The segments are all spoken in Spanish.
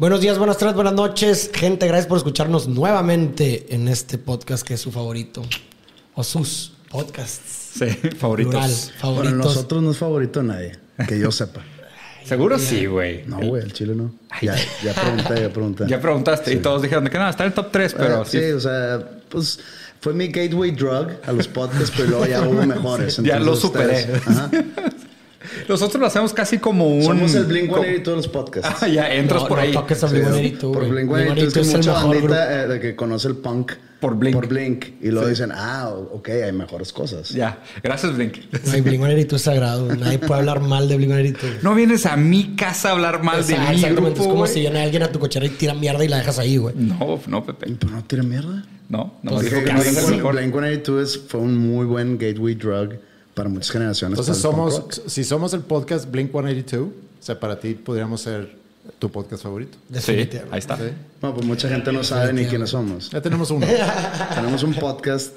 Buenos días, buenas tardes, buenas noches. Gente, gracias por escucharnos nuevamente en este podcast que es su favorito. O sus podcasts. Sí, favoritos. Plural, Para favoritos. nosotros no es favorito nadie, que yo sepa. Seguro sí, güey. No, güey, el chile no. Ya, ya pregunté, ya pregunté. Ya preguntaste y todos dijeron de que nada, está en el top 3, pero Eh, sí. sí, o sea, pues fue mi gateway drug a los podcasts, pero luego ya hubo mejores. Ya lo superé. ustedes- Ajá. Nosotros lo hacemos casi como un. Somos el Blink 182 de los podcasts. Ah, ya entras No, por no ahí. toques a Sí, Blink-182, por. Blink 182 es que Blink-182 es mucha bandita eh, de que conoce el punk Por Blink. Por Blink. Y luego dicen, ah, ok, hay mejores cosas. Ya, gracias, Blink. Ay, Blink-182 es sagrado. Nadie puede hablar mal de Blink-182. No vienes a mi casa a hablar mal de Exacto, mi exactamente. grupo. es como güey. si viene alguien a tu cochera y tira mierda y la dejas ahí, güey. No, no, Pepe. Pero no tira mierda. No, no Pues dijo que Blink, mejor. Blink 182 es- fue un muy buen gateway drug para muchas generaciones. Entonces somos, si somos el podcast Blink 182, o sea, para ti podríamos ser tu podcast favorito. Sí, ahí está. Sí. No, pues mucha gente no sabe ni quiénes somos. Ya tenemos uno. Tenemos un podcast,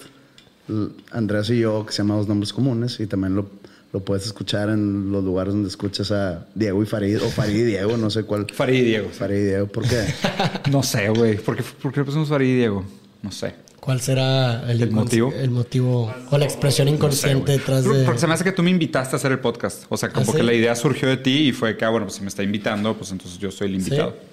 Andrés y yo, que se llama Los Nombres Comunes, y también lo, lo puedes escuchar en los lugares donde escuchas a Diego y Farid, o Farid y Diego, no sé cuál. Farid y Diego. Farid y Diego, ¿por qué? No sé, güey. ¿Por qué, por qué pusimos Farid y Diego? No sé. ¿Cuál será el, ¿El incons- motivo? El motivo o la expresión inconsciente detrás de. Porque se me hace que tú me invitaste a hacer el podcast. O sea, como ¿Ah, sí? que la idea surgió de ti y fue que, ah, bueno, pues si me está invitando, pues entonces yo soy el invitado. Sí.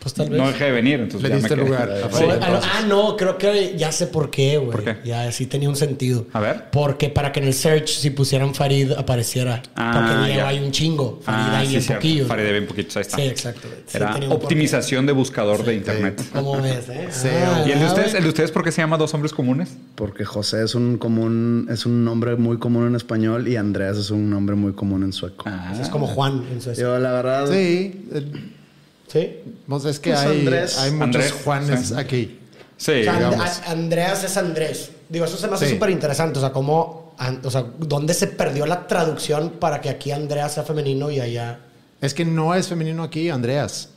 Pues tal No dejé de venir, entonces Le ya me diste quedé. lugar a Sí. Ah, no, ah, no, creo que ya sé por qué, güey. ¿Por qué? Ya sí tenía un sentido. A ver. Porque para que en el search, si pusieran Farid, apareciera. Ah, Porque ya. hay un chingo. Farid Ah, hay sí, bien cierto. poquillo. Farid de bien poquitos, ahí está. Sí, exacto. Era optimización de buscador de internet. ¿Cómo ves, eh? Sí, Ah, ¿Y el de ustedes, el de ustedes por qué se llama Dos Hombres Comunes? Porque José es un común, es un nombre muy común en español y Andrés es un nombre muy común en sueco. Ah. Es como Juan en Suecia. Yo, la verdad, Sí. eh, ¿Sí? Pues es que Pues hay, Andrés. hay muchos Andrés, Juanes sí. aquí. Sí, O sea, And- digamos. a- Andreas es Andrés. Digo, eso se me hace Sí. súper interesante. O sea, cómo. an- O sea, ¿dónde se perdió la traducción para que aquí Andreas sea femenino y allá. Es que no es femenino aquí, Andreas.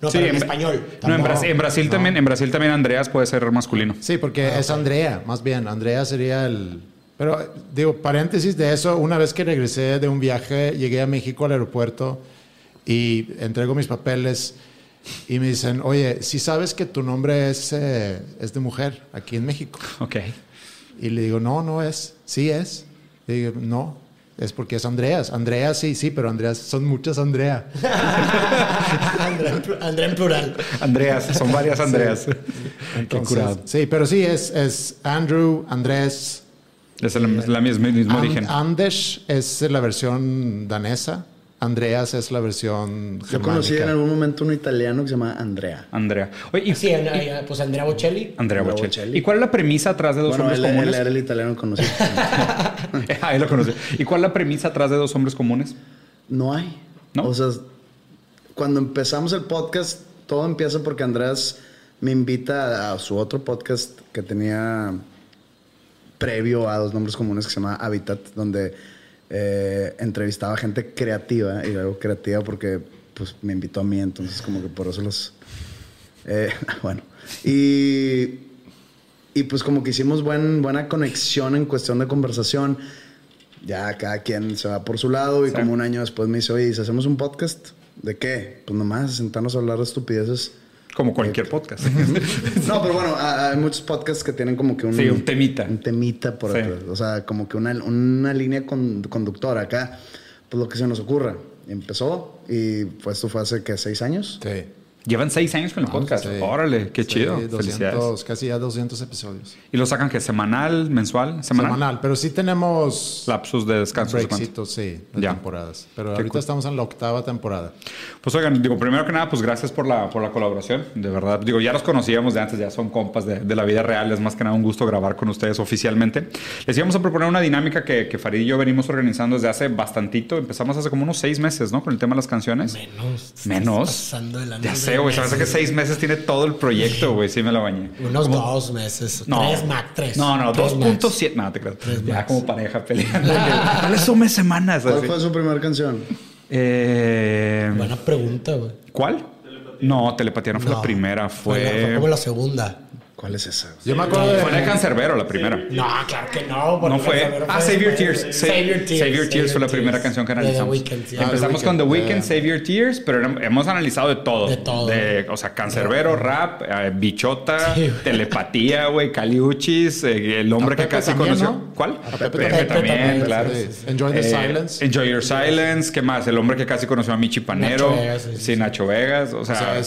No, Sí, pero en, en- español. No, en. Brasil, en Brasil también, en Brasil también Andreas puede ser masculino. Sí, porque es Andrea, más bien. Andrea sería el... Pero, digo, paréntesis de eso, una vez que regresé de un viaje, llegué a México al aeropuerto y entrego mis papeles y me dicen, oye, si sabes que tu nombre es, eh, es de mujer aquí en México. Ok. Y le digo, no, no es. Sí es. Le digo, no, es porque es Andreas. Andrea sí, sí, pero Andreas son muchas Andrea. Andrea, Andrea en plural. Andreas, son varias Andreas. Entonces, curado. Sí, pero sí, es, es Andrew, Andrés. Es el, es la misma, el mismo An- origen. Anders es la versión danesa. Andreas es la versión yo conocí en germánica. algún momento un italiano que se llama Andrea. Andrea. Oye, y Sí, pues Andrea Bocelli. Andrea Andrea Bocelli. Bocelli. ¿Y cuál es la premisa atrás de Dos Bueno, Hombres él, él Comunes? era el italiano conocido. ah, él lo conoce. ¿Y cuál es la premisa atrás de Dos Hombres Comunes? No hay. ¿No? O sea, cuando empezamos el podcast, todo empieza porque Andrés me invita a su otro podcast que tenía previo a dos nombres comunes que se llama Habitat, donde eh, entrevistaba gente creativa, y luego creativa porque pues me invitó a mí, entonces como que por eso los... eh, bueno, y, y pues como que hicimos buen, buena conexión en cuestión de conversación. Ya cada quien se va por su lado y Sí. como un año después me dice, oye, ¿y si hacemos un podcast? ¿De qué? Pues nomás sentarnos a hablar de estupideces. Como cualquier podcast. No, pero bueno, ha- hay muchos podcasts que tienen como que un... Sí, un temita. Un temita por Sí. atrás. O sea, como que una, una línea con- conductora. Acá, pues lo que se nos ocurra. Empezó y pues esto fue hace, ¿qué? ¿Seis años? Sí. Llevan seis años con el podcast. Sí. Órale, qué Sí, chido. 200, Felicidades. Casi ya 200 episodios. ¿Y lo sacan que semanal, mensual? Semanal. Semanal. Pero sí tenemos Lapsus de descanso. ¿de cuánto? breaksitos, sí, de Ya. temporadas. Pero Qué ahorita cool. estamos en la octava temporada. Pues oigan, digo, primero que nada, pues gracias por la, por la colaboración, de verdad. Digo, ya los conocíamos de antes, ya son compas de, de la vida real, es más que nada un gusto grabar con ustedes oficialmente. Les íbamos a proponer una dinámica que, que Farid y yo venimos organizando desde hace bastantito, empezamos hace como unos seis meses, ¿no? Con el tema de las canciones. Menos. Menos. Pasando de lanza Ya de sé, güey, se me hace que meses. seis meses tiene todo el proyecto, güey, sí me la bañé. Unos dos meses. No. Tres max. Tres. No, no, Tres max. 2.7. No, te. Tres Ya max. como pareja peleando. No le sumes semanas. ¿Cuál así. fue su primera canción? Eh, Buena pregunta, güey. ¿Cuál? No, Telepatía no fue la primera, fue, la- fue fue... como la segunda. ¿Cuál es esa? Yo me acuerdo de... Fue la de Cancerbero, la primera. No, claro que no. porque No fue. Ah, fue Save Your. Tears. Save, Save Your Tears fue la Tears. primera canción que analizamos. Ah, Empezamos con The Weeknd. Save Your Tears, pero hem- hemos analizado de todo. De todo. De, o sea, Cancerbero, rap, eh, Bichota, telepatía, güey, Caliuchis, eh, el hombre A que Pepe casi también, conoció. ¿no? ¿Cuál? A Pepe Pepe también. también, Pepe también, claro. sí. Enjoy the Silence. Enjoy Your Silence. ¿Qué más? El hombre que casi conoció a Michi Panero. Sí, Nacho Vegas. O sea,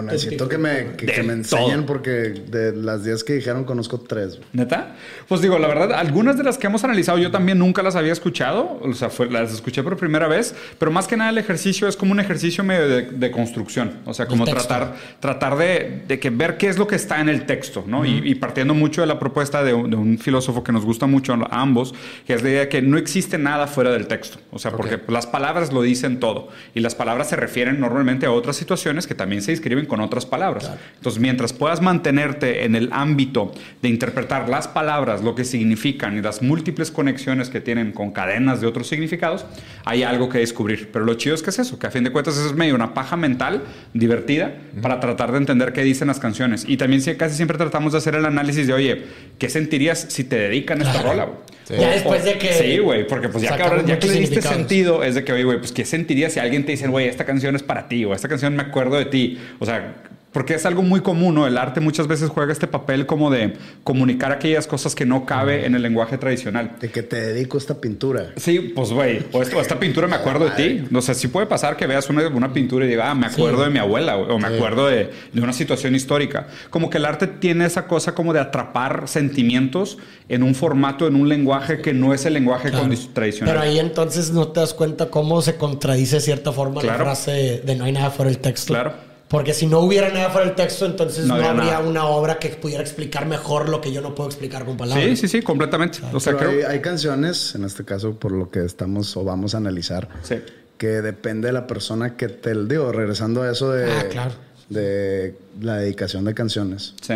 necesito que me, enseñen porque de las 10 que dijeron conozco 3. ¿Neta? Pues digo, la verdad, algunas de las que hemos analizado yo también nunca las había escuchado, o sea, fue- las escuché por primera vez, pero más que nada el ejercicio es como un ejercicio medio de, de construcción, o sea, como tratar, tratar de, de que ver qué es lo que está en el texto, ¿no? y, y partiendo mucho de la propuesta de, un- de un filósofo que nos gusta mucho a ambos, que es la idea de que no existe nada fuera del texto, o sea, porque las palabras lo dicen todo, y las palabras se refieren normalmente a otras situaciones que también se describen con otras palabras. Entonces, mientras puedas mantenerte en el ámbito de interpretar las palabras, lo que significan y las múltiples conexiones que tienen con cadenas de otros significados, hay algo que descubrir. Pero lo chido es que es eso, que a fin de cuentas es medio una paja mental divertida para tratar de entender qué dicen las canciones. Y también casi siempre tratamos de hacer el análisis de, oye, ¿qué sentirías si te dedican esta Claro. rola? Sí. Ya después de que- Sí, güey, porque pues ya que ahora ya que le diste sentido es de que, oye, güey, pues ¿qué sentirías si alguien te dice, güey, esta canción es para ti o esta canción me acuerdo de ti? O sea, porque es algo muy común, ¿no? El arte muchas veces juega este papel como de comunicar aquellas cosas que no cabe en el lenguaje tradicional. De que te dedico a esta pintura. Sí, pues güey, o, esto- esta pintura me acuerdo de ti. O sea, sí puede pasar que veas una, una pintura y digas, ah, me acuerdo Sí. de mi abuela, o me acuerdo de, de una situación histórica. Como que el arte tiene esa cosa como de atrapar sentimientos en un formato, en un lenguaje que no es el lenguaje Claro. tradicional. Pero ahí entonces no te das cuenta cómo se contradice de cierta forma Claro. la frase de, de no hay nada fuera del texto. Claro. Porque si no hubiera nada fuera del texto, entonces No no, habría nada. una obra que pudiera explicar mejor lo que yo no puedo explicar con palabras. Sí, sí, sí, completamente. O sea, creo. hay, hay canciones, en este caso, por lo que estamos o vamos a analizar, Sí. que depende de la persona que te digo, regresando a eso de, Ah, claro. de la dedicación de canciones. Sí.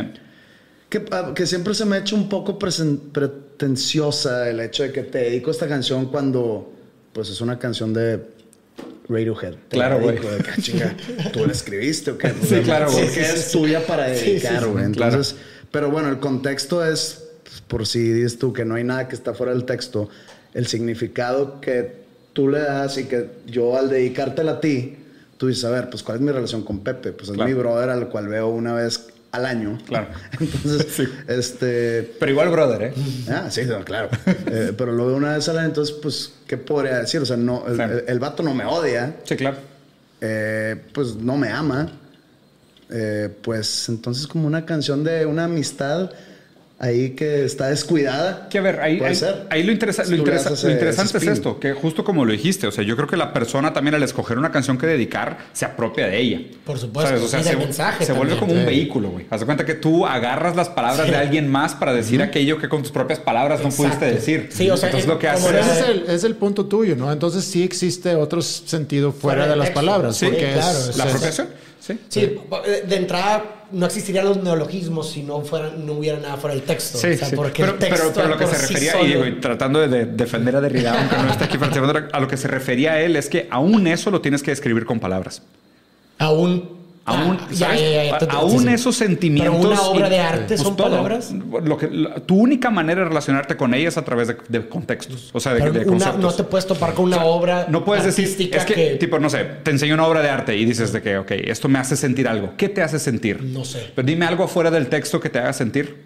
Que, ah, que siempre se me ha hecho un poco pretenciosa el hecho de que te dedico a esta canción cuando pues es una canción de Radiohead. Claro, güey. ¿tú la escribiste o qué? Sí, claro, güey. Porque es tuya para dedicar, güey. Claro. Entonces, pero bueno, el contexto es, pues, por si dices tú que no hay nada que está fuera del texto, el significado que tú le das y que yo al dedicártela a ti, tú dices, a ver, pues ¿cuál es mi relación con Pepe? Pues es Claro. mi brother al cual veo una vez al año. Claro. Entonces, Sí. este... Pero igual, brother, ¿eh? Ah, sí, no, claro. Eh, pero lo veo una vez al año, entonces, pues, ¿qué podría decir? O sea, no, el, el- el vato no me odia, Sí, claro. eh, pues no me ama. Eh, pues entonces como una canción de una amistad ahí que está descuidada. Que a ver, ahí, Puede ahí, ser. ahí lo, interesa- interesa- interesante es esto, que justo como lo dijiste, o sea, yo creo que la persona también al escoger una canción que dedicar se apropia de ella. Por supuesto, O sea, y se, mensaje se vuelve como un vehículo, güey. Haz de cuenta que tú agarras las palabras Sí. de alguien más para decir aquello que con tus propias palabras no pudiste decir. Sí, o sea, Entonces es lo que hace es... Ese es el, es el punto tuyo, ¿no? Entonces sí existe otro sentido fuera, Fuera de las texto. palabras. Sí, porque claro, es, La es- apropiación. Sí. Sí, de entrada no existirían los neologismos si no fueran, no hubiera nada fuera del texto. Sí, o sea, sí. porque Pero, el texto pero, pero lo que se refería, solo- y digo, tratando de, de defender a Derrida, aunque no está aquí participando, a lo que se refería él es que aún eso lo tienes que describir con palabras. aún Aún, Ah, ya, ya, ya, aún esos sentimientos. Pero una obra y- de arte pues son palabras. Lo que, la- tu única manera de relacionarte con ella es a través de, de contextos. O sea, de, de una- no te puedes topar con una obra No puedes decir, es que, que- tipo, no sé, te enseño una obra de arte y dices de que, ok, esto me hace sentir algo. ¿Qué te hace sentir? No sé. Pero dime algo fuera del texto que te haga sentir.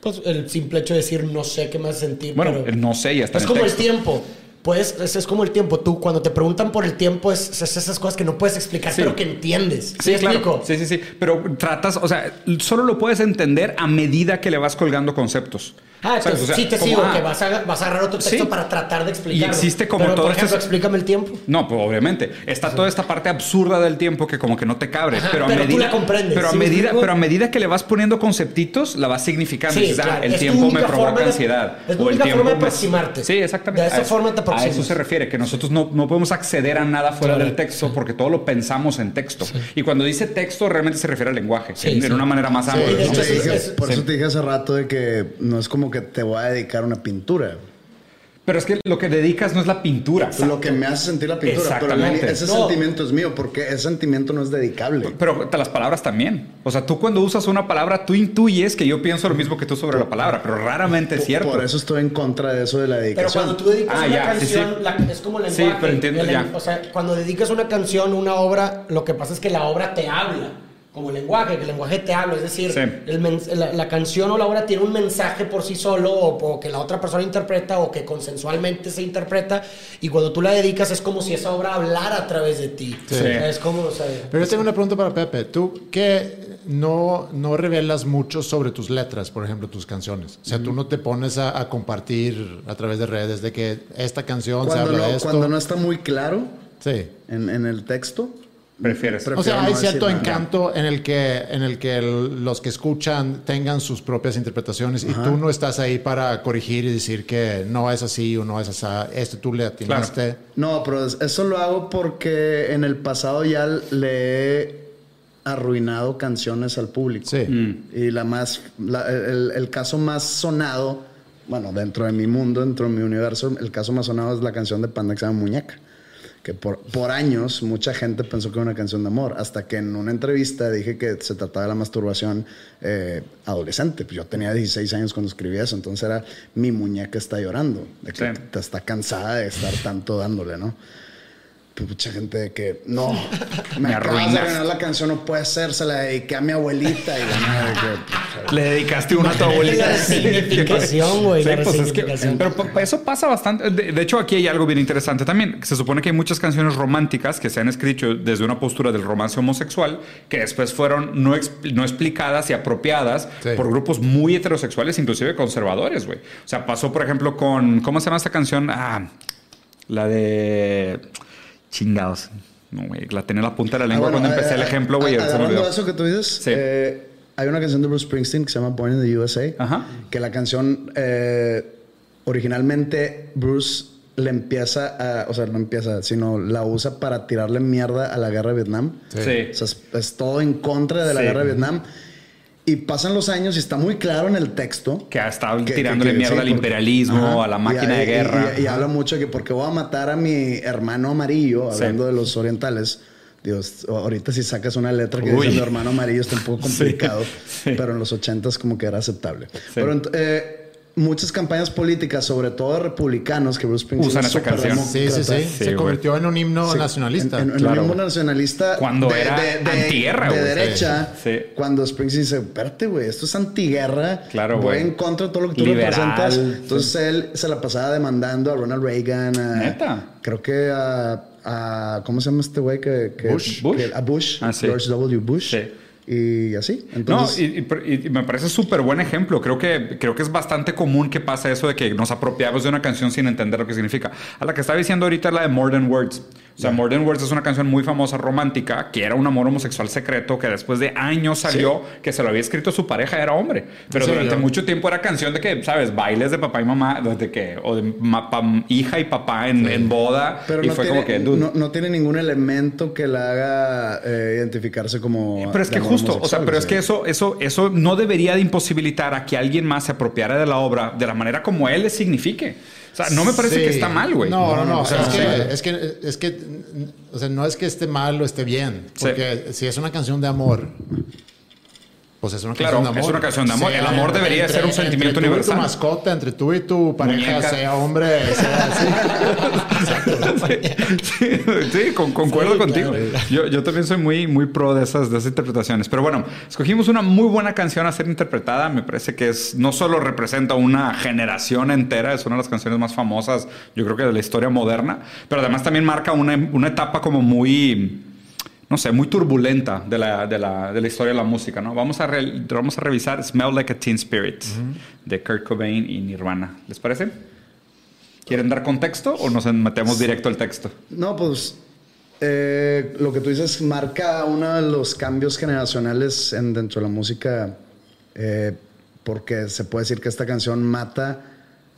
Pues el simple hecho de decir no sé qué me hace sentir. Bueno, pero- el no sé ya está Es en como el texto. tiempo. Pues es, como el tiempo. Tú, cuando te preguntan por el tiempo, es, es esas cosas que no puedes explicar, Sí. pero que entiendes. Sí, ¿Me claro. explico? Sí, sí, sí. Pero tratas, o sea, solo lo puedes entender a medida que le vas colgando conceptos. Ah, O sea, sí te como, sigo, ah, que vas a, vas a agarrar otro texto Sí. para tratar de explicarlo. Y existe como Pero, todo Por este- ejemplo, explícame el tiempo. No, pues obviamente. Está toda esta parte absurda del tiempo que como que no te. Ajá, pero a pero tú medida, la comprendes, Pero a, ¿sí me medida, pero a medida que le vas poniendo conceptitos, la vas significando. Dices, ah, el tiempo me provoca de- ansiedad. es tu o el única tiempo forma de me- aproximarte. Sí, exactamente. De esa A eso- forma te A eso aproximas. se refiere, que nosotros no, no podemos acceder a nada fuera Claro. del texto porque todo lo pensamos en texto. Y cuando dice texto, realmente se refiere al lenguaje. Sí, en, una manera más amplia. por eso te dije hace rato de que no es como que te voy a dedicar una pintura. Pero es que lo que dedicas no es la pintura. Lo que me hace sentir la pintura. Pero Exactamente. ese No. sentimiento es mío, porque ese sentimiento no es dedicable. Pero te- las palabras también. O sea, tú cuando usas una palabra, tú intuyes que yo pienso lo mismo que tú sobre la palabra, pero raramente es cierto. Por eso estoy en contra de eso de la Pero dedicación. cuando tú dedicas Ah, una ya, sí, canción, sí. la- es como lenguaje. Sí, pero entiendo, El- ya. O sea, cuando dedicas una canción, una obra, lo que pasa es que la obra te habla. Como lenguaje, que el lenguaje te habla. Es decir, Sí. el la, la canción o la obra tiene un mensaje por sí solo, o, o que la otra persona interpreta, o que consensualmente se interpreta. Y cuando tú la dedicas, es como si esa obra hablara a través de ti. Sí. O sea, Es como, o sea, Pero yo tengo una pregunta para Pepe. Tú que no, no revelas mucho sobre tus letras, por ejemplo, tus canciones. O sea, tú no te pones a, a compartir a través de redes de que esta canción se cuando, habla no, de esto. cuando no está muy claro Sí. en, en el texto, Prefieres. Prefiero O sea, hay cierto encanto en el que, en el que el- los que escuchan tengan sus propias interpretaciones y tú no estás ahí para corregir y decir que no es así o no es así. Esto tú le atinaste. No, pero es- eso lo hago porque en el pasado ya le he arruinado canciones al público. Sí. Y la más, la- el, el caso más sonado, bueno, dentro de mi mundo, dentro de mi universo, el caso más sonado es la canción de Panda que se llama Muñeca. Que por, por años mucha gente pensó que era una canción de amor, hasta que en una entrevista dije que se trataba de la masturbación eh, adolescente. Pues yo tenía 16 años cuando escribí eso, entonces era mi muñeca está llorando, de que Sí. te está cansada de estar tanto dándole, ¿no? Pues mucha gente que no, me, Me acabas de arruinas. arruinar la canción, no puede ser, se la dediqué a mi abuelita y la madre que. Le dedicaste una a tu abuelita. La resignificación, güey, la pues es que- pero eso pasa bastante. De, de hecho, aquí hay algo bien interesante también. Se supone que hay muchas canciones románticas que se han escrito desde una postura del romance homosexual que después fueron no, no explicadas y apropiadas Sí. por grupos muy heterosexuales, inclusive conservadores, güey. O sea, pasó, por ejemplo, con. ¿Cómo se llama esta canción? Ah, la de. Chingados. No, güey. La tenía en la punta de la lengua Ah, bueno, cuando empecé eh, el ejemplo, güey. olvidó. eso que tú dices, Sí. eh, hay una canción de Bruce Springsteen que se llama Born in the USA. Ajá. Que la canción, eh, originalmente, Bruce le empieza a, o sea, no empieza, sino la usa para tirarle mierda a la guerra de Vietnam. Sí. O sea, es, es todo en contra de la Sí. guerra de Vietnam. Y pasan los años y está muy claro en el texto. Que ha estado que- tirándole que- mierda sí, al porque- imperialismo, Ajá. a la Y- máquina y- de guerra. Y, y Ajá. habla mucho de que porque voy a matar a mi hermano amarillo, Sí. hablando de los orientales. Dios, ahorita si sacas una letra que Uy. dice mi hermano amarillo está un poco Sí, complicado, sí. pero en los ochentas como que era aceptable. Pero eh, muchas campañas políticas, sobre todo de republicanos, que Bruce Springsteen Usan es esa canción. Sí, sí, sí. Sí, Se güey. convirtió en un himno Sí, nacionalista. En, en- en Claro, un güey. nacionalista. Cuando era antiguerra, De güey. derecha. Sí. Sí. Cuando Springsteen dice, espérate, güey, esto es antiguerra. Claro, Voy güey. en contra de todo lo que tú Liberal, representas. sí. Entonces él se la pasaba demandando a Ronald Reagan. A, ¿Neta? Creo que a, a- ¿Cómo se llama este güey? Que, que- Bush. que- Bush. a Bush. Ah, sí. George W. Bush. Sí. Y así. No, y, y- y me parece súper buen ejemplo. Creo que, creo que es bastante común que pasa eso de que nos apropiamos de una canción sin entender lo que significa. A la que estaba diciendo ahorita es la de More Than Words. O sea, More Than Words es una canción muy famosa romántica que era un amor homosexual secreto que después de años salió que se lo había escrito su pareja, era hombre. Pero ¿En durante serio? mucho tiempo era canción de que, ¿sabes? Bailes de papá y mamá, de que, o de ma- pa- hija y papá en, en boda. pero y no, fue tiene, como que, dude, no, no tiene ningún elemento que la haga eh, identificarse como. Pero es que justo, o sea, pero es que eso, eso, eso no debería de imposibilitar a que alguien más se apropiara de la obra de la manera como él le signifique. O sea, no me parece Sí. que está mal, güey. No, no, no. o sea, es, que, es, que, es que, o sea, no es que esté mal o esté bien. Sí. Porque si es una canción de amor, pues es una Claro, canción de amor. es una canción de amor. El amor debería ser un sentimiento entre universal. Y tu mascota, entre tú y tu pareja, Muñeca. sea hombre, sea así. sí, sí, con- concuerdo Sí, contigo. claro. Yo, yo también soy muy, muy pro de esas, de esas interpretaciones. Pero bueno, escogimos una muy buena canción a ser interpretada. Me parece que es no solo representa una generación entera, es una de las canciones más famosas, yo creo que de la historia moderna, pero además también marca una, una etapa como muy no sé, muy turbulenta de la, de la, de la historia de la música, ¿no? Vamos a, re- vamos a revisar Smell Like a Teen Spirit de Kurt Cobain y Nirvana. ¿Les parece? ¿Quieren dar contexto o nos metemos directo al texto? No, pues eh, lo que tú dices marca uno de los cambios generacionales en, dentro de la música, eh, porque se puede decir que esta canción mata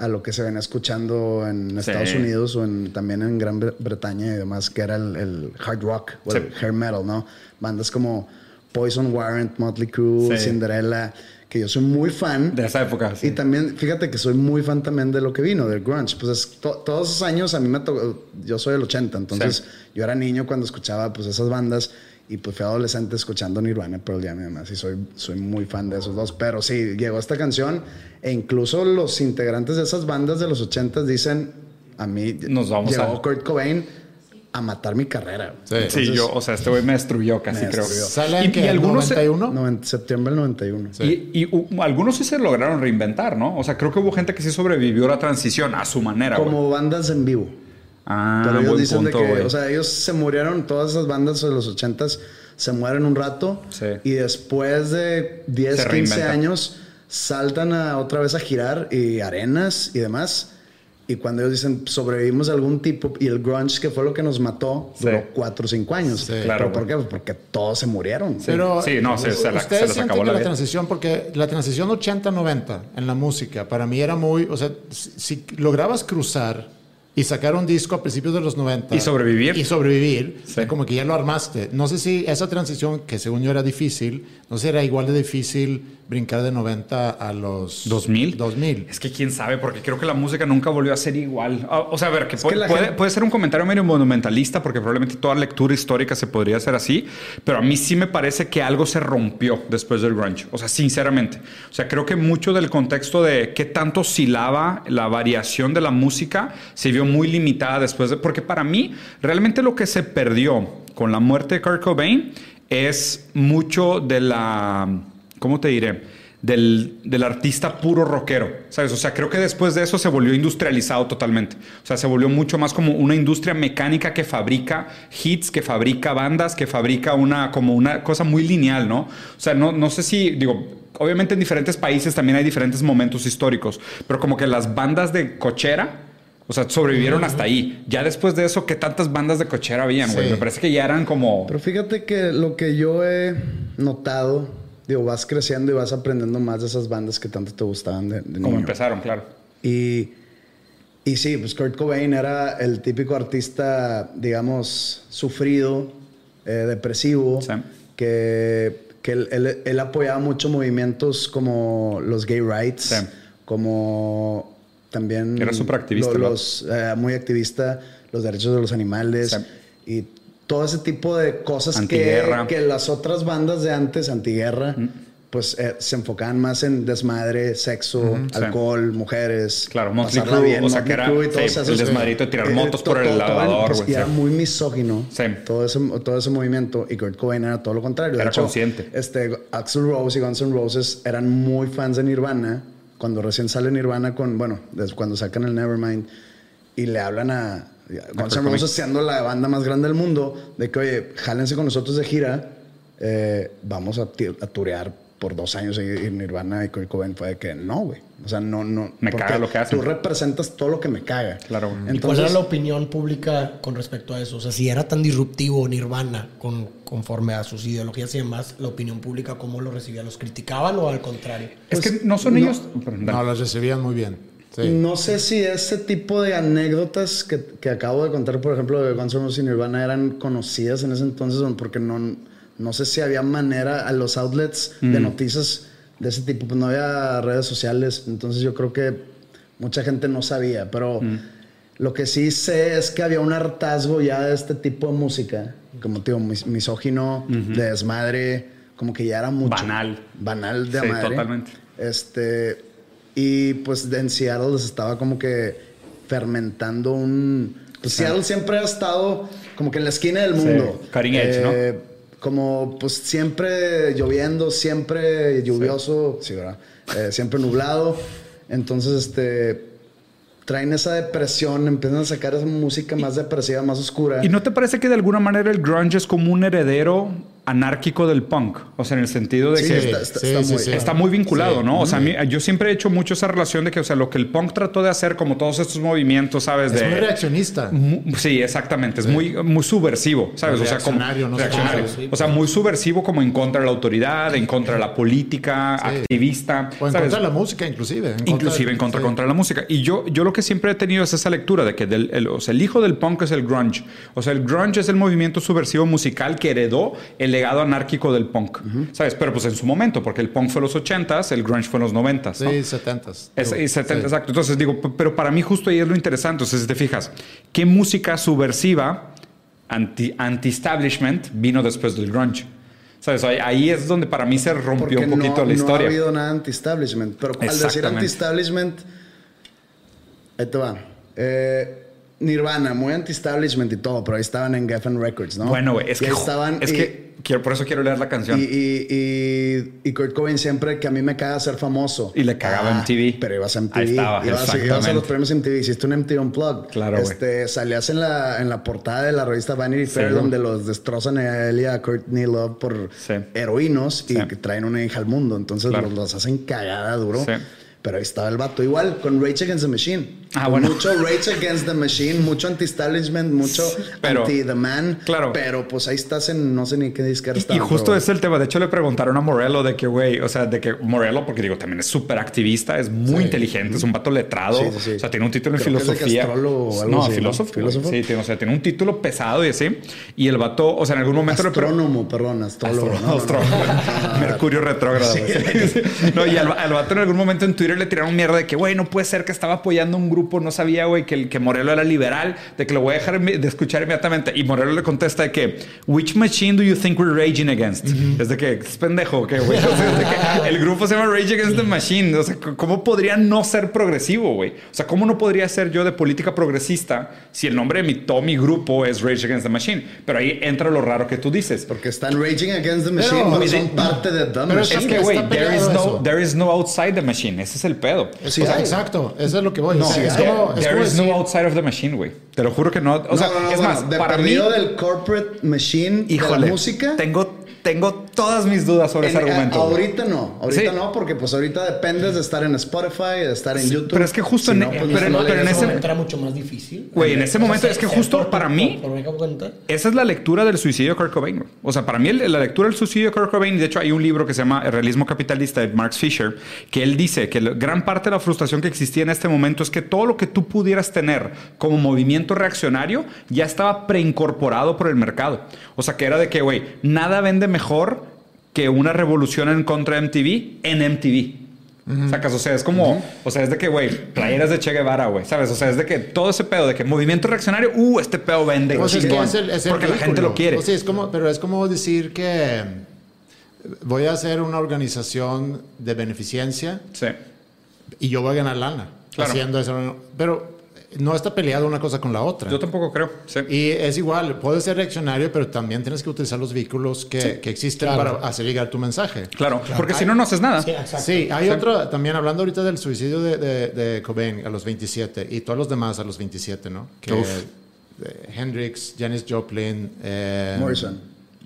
a lo que se venía escuchando en Sí. Estados Unidos o en, también en Gran Bre- Bretaña y demás, que era el, el hard rock o el hair metal, ¿no? Bandas como Poison Warrant, Motley Crue, Sí. Cinderella, que yo soy muy fan. De esa época, sí. Y también, fíjate que soy muy fan también de lo que vino, del grunge. Pues es- to- todos esos años a mí me tocó, yo soy del 80, entonces yo era niño cuando escuchaba pues esas bandas y pues fui adolescente escuchando Nirvana, Pearl Jam y demás. Y soy, soy muy fan de esos dos. Pero sí, llegó esta canción e incluso los integrantes de esas bandas de los 80 dicen, a mí Nos vamos llegó a- Kurt Cobain a matar mi carrera. Sí. Sí, Entonces, yo, o sea, este güey me destruyó casi, Me creo. destruyó. ¿Sale Y- en que y algunos se- 91? noven- septiembre del 91. Y, y, u- algunos sí se lograron reinventar, ¿no? O sea, creo que hubo gente que sí sobrevivió la transición a su manera. Como bandas en vivo. Ah, Pero ellos buen dicen punto, de que, güey. o sea, ellos se murieron, todas esas bandas de los 80s se mueren un rato Sí. y después de 10, Se 15 reinventan. años saltan a, otra vez a girar y arenas y demás. Y cuando ellos dicen sobrevivimos de algún tipo y el grunge que fue lo que nos mató Sí. duró 4 o 5 años. Sí. Claro, ¿Pero por qué? Pues porque todos se murieron. Pero Sí, no, se- se la- ustedes se les acabó que la la, vida. transición, porque la transición 80-90 en la música, para mí era muy, o sea, si, si lograbas cruzar y sacar un disco a principios de los 90 Y sobrevivir. y sobrevivir, Sí. como que ya lo armaste. No sé si esa transición, que según yo era difícil, no sé si era igual de difícil brincar de 90 a los 2000. 2000. Es que quién sabe, porque creo que la música nunca volvió a ser igual. Ah, O sea, a ver, que, puede, que puede- gente- puede ser un comentario medio monumentalista, porque probablemente toda lectura histórica se podría hacer así, pero a mí sí me parece que algo se rompió después del grunge. O sea, sinceramente. O sea, creo que mucho del contexto de qué tanto oscilaba la variación de la música se vio muy limitada después de. Porque para mí, realmente lo que se perdió con la muerte de Kurt Cobain es mucho de la. ¿Cómo te diré? Del, del artista puro rockero, ¿sabes? O sea, creo que después de eso se volvió industrializado totalmente. O sea, se volvió mucho más como una industria mecánica que fabrica hits, que fabrica bandas, que fabrica una, como una cosa muy lineal, ¿no? O sea, no, no sé si, digo, obviamente en diferentes países también hay diferentes momentos históricos, pero como que las bandas de cochera, o sea, sobrevivieron hasta ahí. Ya después de eso, ¿qué tantas bandas de cochera habían, güey? Sí. Me parece que ya eran como... Pero fíjate que lo que yo he notado, digo, vas creciendo y vas aprendiendo más de esas bandas que tanto te gustaban de, de Como empezaron, claro. Y, y sí, pues Kurt Cobain era el típico artista, digamos, sufrido, eh, depresivo, Sí. que, que él, él- él apoyaba mucho movimientos como los gay rights, Sí. como también... Era superactivista, lo- ¿no? Los, eh, muy activista, los derechos de los animales Sí. y todo ese tipo de cosas que, Antiguerra. que las otras bandas de antes, antiguerra, pues eh, se enfocaban más en desmadre, sexo, sí. alcohol, mujeres. Claro, Motley Crue, o sea, que era, y sí, el desmadrito de tirar eh, motos por el lavador, pues, y era sí. muy misógino. Sí. Todo ese, todo ese movimiento. Y Kurt Cobain era todo lo contrario. De Era hecho, consciente. Este, Axl Rose y Guns N' Roses eran muy fans de Nirvana. Cuando recién sale Nirvana con, bueno, cuando sacan el Nevermind y le hablan a Guns N'. Roses siendo la banda más grande del mundo, de que, oye, jálense con nosotros de gira, eh, vamos a, a turear por dos años y, y Nirvana y Kurt Cobain fue de que no, güey. O sea, no, no. Me caga lo que hacen. Tú representas todo lo que me caga. Claro. ¿Y cuál era la opinión pública con respecto a eso? O sea, si era tan disruptivo Nirvana con, conforme a sus ideologías y demás, la opinión pública, ¿cómo lo recibía? ¿Los criticaban o al contrario? Es Pues, que no son no. ellos... No, las recibían muy bien. Sí. No sé si ese tipo de anécdotas que, que acabo de contar, por ejemplo, de Guns N' Roses y Nirvana eran conocidas en ese entonces, porque no, no sé si había manera a los outlets de Mm. noticias de ese tipo, pues no había redes sociales, entonces yo creo que mucha gente no sabía, pero Mm. lo que sí sé es que había un hartazgo ya de este tipo de música, como digo, mis- misógino, de desmadre, como que ya era mucho. Banal. Banal de Sí, madre. totalmente. Este, y pues en Seattle les estaba como que fermentando un... Pues Seattle siempre ha estado como que en la esquina del mundo. cutting edge, ¿no? Como pues siempre lloviendo, siempre lluvioso, sí, ¿verdad? Eh, siempre nublado. Entonces, este... Traen esa depresión, empiezan a sacar esa música más depresiva, más oscura. ¿Y no te parece que de alguna manera el grunge es como un heredero anárquico del punk? O sea, en el sentido de Sí, que está- está- sí, está sí, muy- sí. está muy vinculado, Sí. ¿no? O sea, a mí- yo siempre he hecho mucho esa relación de que, o sea, lo que el punk trató de hacer, como todos estos movimientos, ¿sabes? Es de, muy reaccionista. Mu- Sí, exactamente. Es muy, muy subversivo, ¿sabes? O sea, como Reaccionario, no. O sea, muy subversivo como en contra de la autoridad, en contra de la política, activista. O en ¿sabes? contra de la música, inclusive. En Inclusive en contra, sí. contra la música. Y yo, yo lo que siempre he tenido es esa lectura de que del- el, o sea, el hijo del punk es el grunge. O sea, el grunge es el movimiento subversivo musical que heredó el legado anárquico del punk, ¿sabes? Pero pues en su momento, porque el punk fue en los 80s, el grunge fue en los 90s. Sí, ¿no? 70s. Es- y 70, Sí. exacto. Entonces digo, pero para mí justo ahí es lo interesante. Entonces, si te fijas, ¿qué música subversiva anti- anti-establishment vino después del grunge? ¿Sabes? Ahí, es donde para mí se rompió Porque un poquito no, la no historia. ha habido nada anti-establishment. Pero al decir anti-establishment, ahí te va. Eh, Nirvana, muy anti-establishment y todo, pero ahí estaban en Geffen Records, ¿no? Bueno, güey, es Y que, estaban. es y- que quiero, por eso quiero leer la canción. Y, y, y, Kurt Cobain siempre que a mí me caga ser famoso. Y le cagaba MTV. Pero ibas a MTV. Ahí estaba, ibas, ibas a los premios MTV. Hiciste un MTV Unplugged. Claro, güey. este, Salías en la, en la portada de la revista Vanity Fair Seguro. donde los destrozan a él y a Courtney Love por Sí. heroínos y Sí. que traen una hija al mundo. Entonces Claro. los, los hacen cagada duro. Sí. Pero ahí estaba el vato. Igual con Rage Against the Machine. Ah, bueno. Mucho Rage Against the Machine, mucho anti-establishment, mucho pero- anti-the man. Claro. Pero pues ahí estás en no sé ni qué disquera está. y justo es el tema. De hecho, le preguntaron a Morello de que, güey, o sea, de que Morello, porque digo, también es súper activista, es muy inteligente, es un vato letrado. Sí, sí, sí. O sea, tiene un título en Creo que es de filosofía. o algo no, así, ¿no? filósofo. ¿Filósofo? Sí, tiene, o sea, tiene un título pesado y así. Y el vato, o sea, en algún momento le. Astrónomo, perdón, astrólogo. Astro- no, no, no. astro- Mercurio retrógrado. No, y al, al vato en algún momento en Twitter le tiraron mierda de que, güey, no puede ser que estaba apoyando un grupo, no sabía, güey, que, el, que Morelo era liberal, de que lo voy a dejar de escuchar inmediatamente. Y Morelo le contesta de que, which machine do you think we're raging against? Es de que, es pendejo, que, güey. O sea, es de que el grupo se llama Rage Against the Machine. O sea, ¿cómo podría no ser progresivo, güey? O sea, ¿cómo no podría ser yo de política progresista si el nombre de mi, todo mi grupo es Rage Against the Machine? Pero ahí entra lo raro que tú dices. Porque están raging against the machine, Pero- pero, son parte de the pero machine. Es que, güey, there is, no, there is no outside the machine. Ese es el pedo. Sí O sea, exacto, eso es lo que voy. No, sea, es there, como, es there como is decir- no outside of the machine, güey. Te lo juro que no. O sea, no, no, no, es bueno, más, de para mí, del corporate machine de híjole, la música. tengo, tengo todas mis dudas sobre en- ese argumento. güey. ahorita no, ahorita Sí. no, porque pues ahorita dependes de estar en Spotify, de estar en YouTube. pero es que justo Si en- no, pues, pero- no pero le- en ese- momento era mucho más difícil. Güey, en ese O momento es que justo por para mí- Por. Esa es la lectura del suicidio de Kurt Cobain. O sea, para mí la lectura del suicidio de Kurt Cobain, de hecho hay un libro que se llama El realismo capitalista de Marx Fisher, que él dice que gran parte de la frustración que existía en este momento es que todo lo que tú pudieras tener como movimiento reaccionario ya estaba preincorporado por el mercado. O sea, que era de que, güey, nada vende mejor que una revolución en contra de MTV en MTV. Sacas, o sea, es como, o sea, es de que, güey, playeras de Che Guevara, güey, ¿sabes? O sea, es de que todo ese pedo de que movimiento reaccionario, uh, este pedo vende. Pues es que es el- es el porque la gente lo quiere. O sea, es como, pero es como decir que voy a hacer una organización de beneficencia Sí. y yo voy a ganar lana Claro. haciendo eso. Pero no está peleado una cosa con la otra. Yo tampoco creo. Sí. Y es igual, puedes ser reaccionario, pero también tienes que utilizar los vehículos que, que existen claro. para hacer llegar tu mensaje. Claro, porque si no, no haces nada. Sí, exacto. Sí, hay otro, también hablando ahorita del suicidio de, de, de Cobain a los 27 y todos los demás a los 27, ¿no? Que Uf. Hendrix, Janis Joplin, eh, Morrison.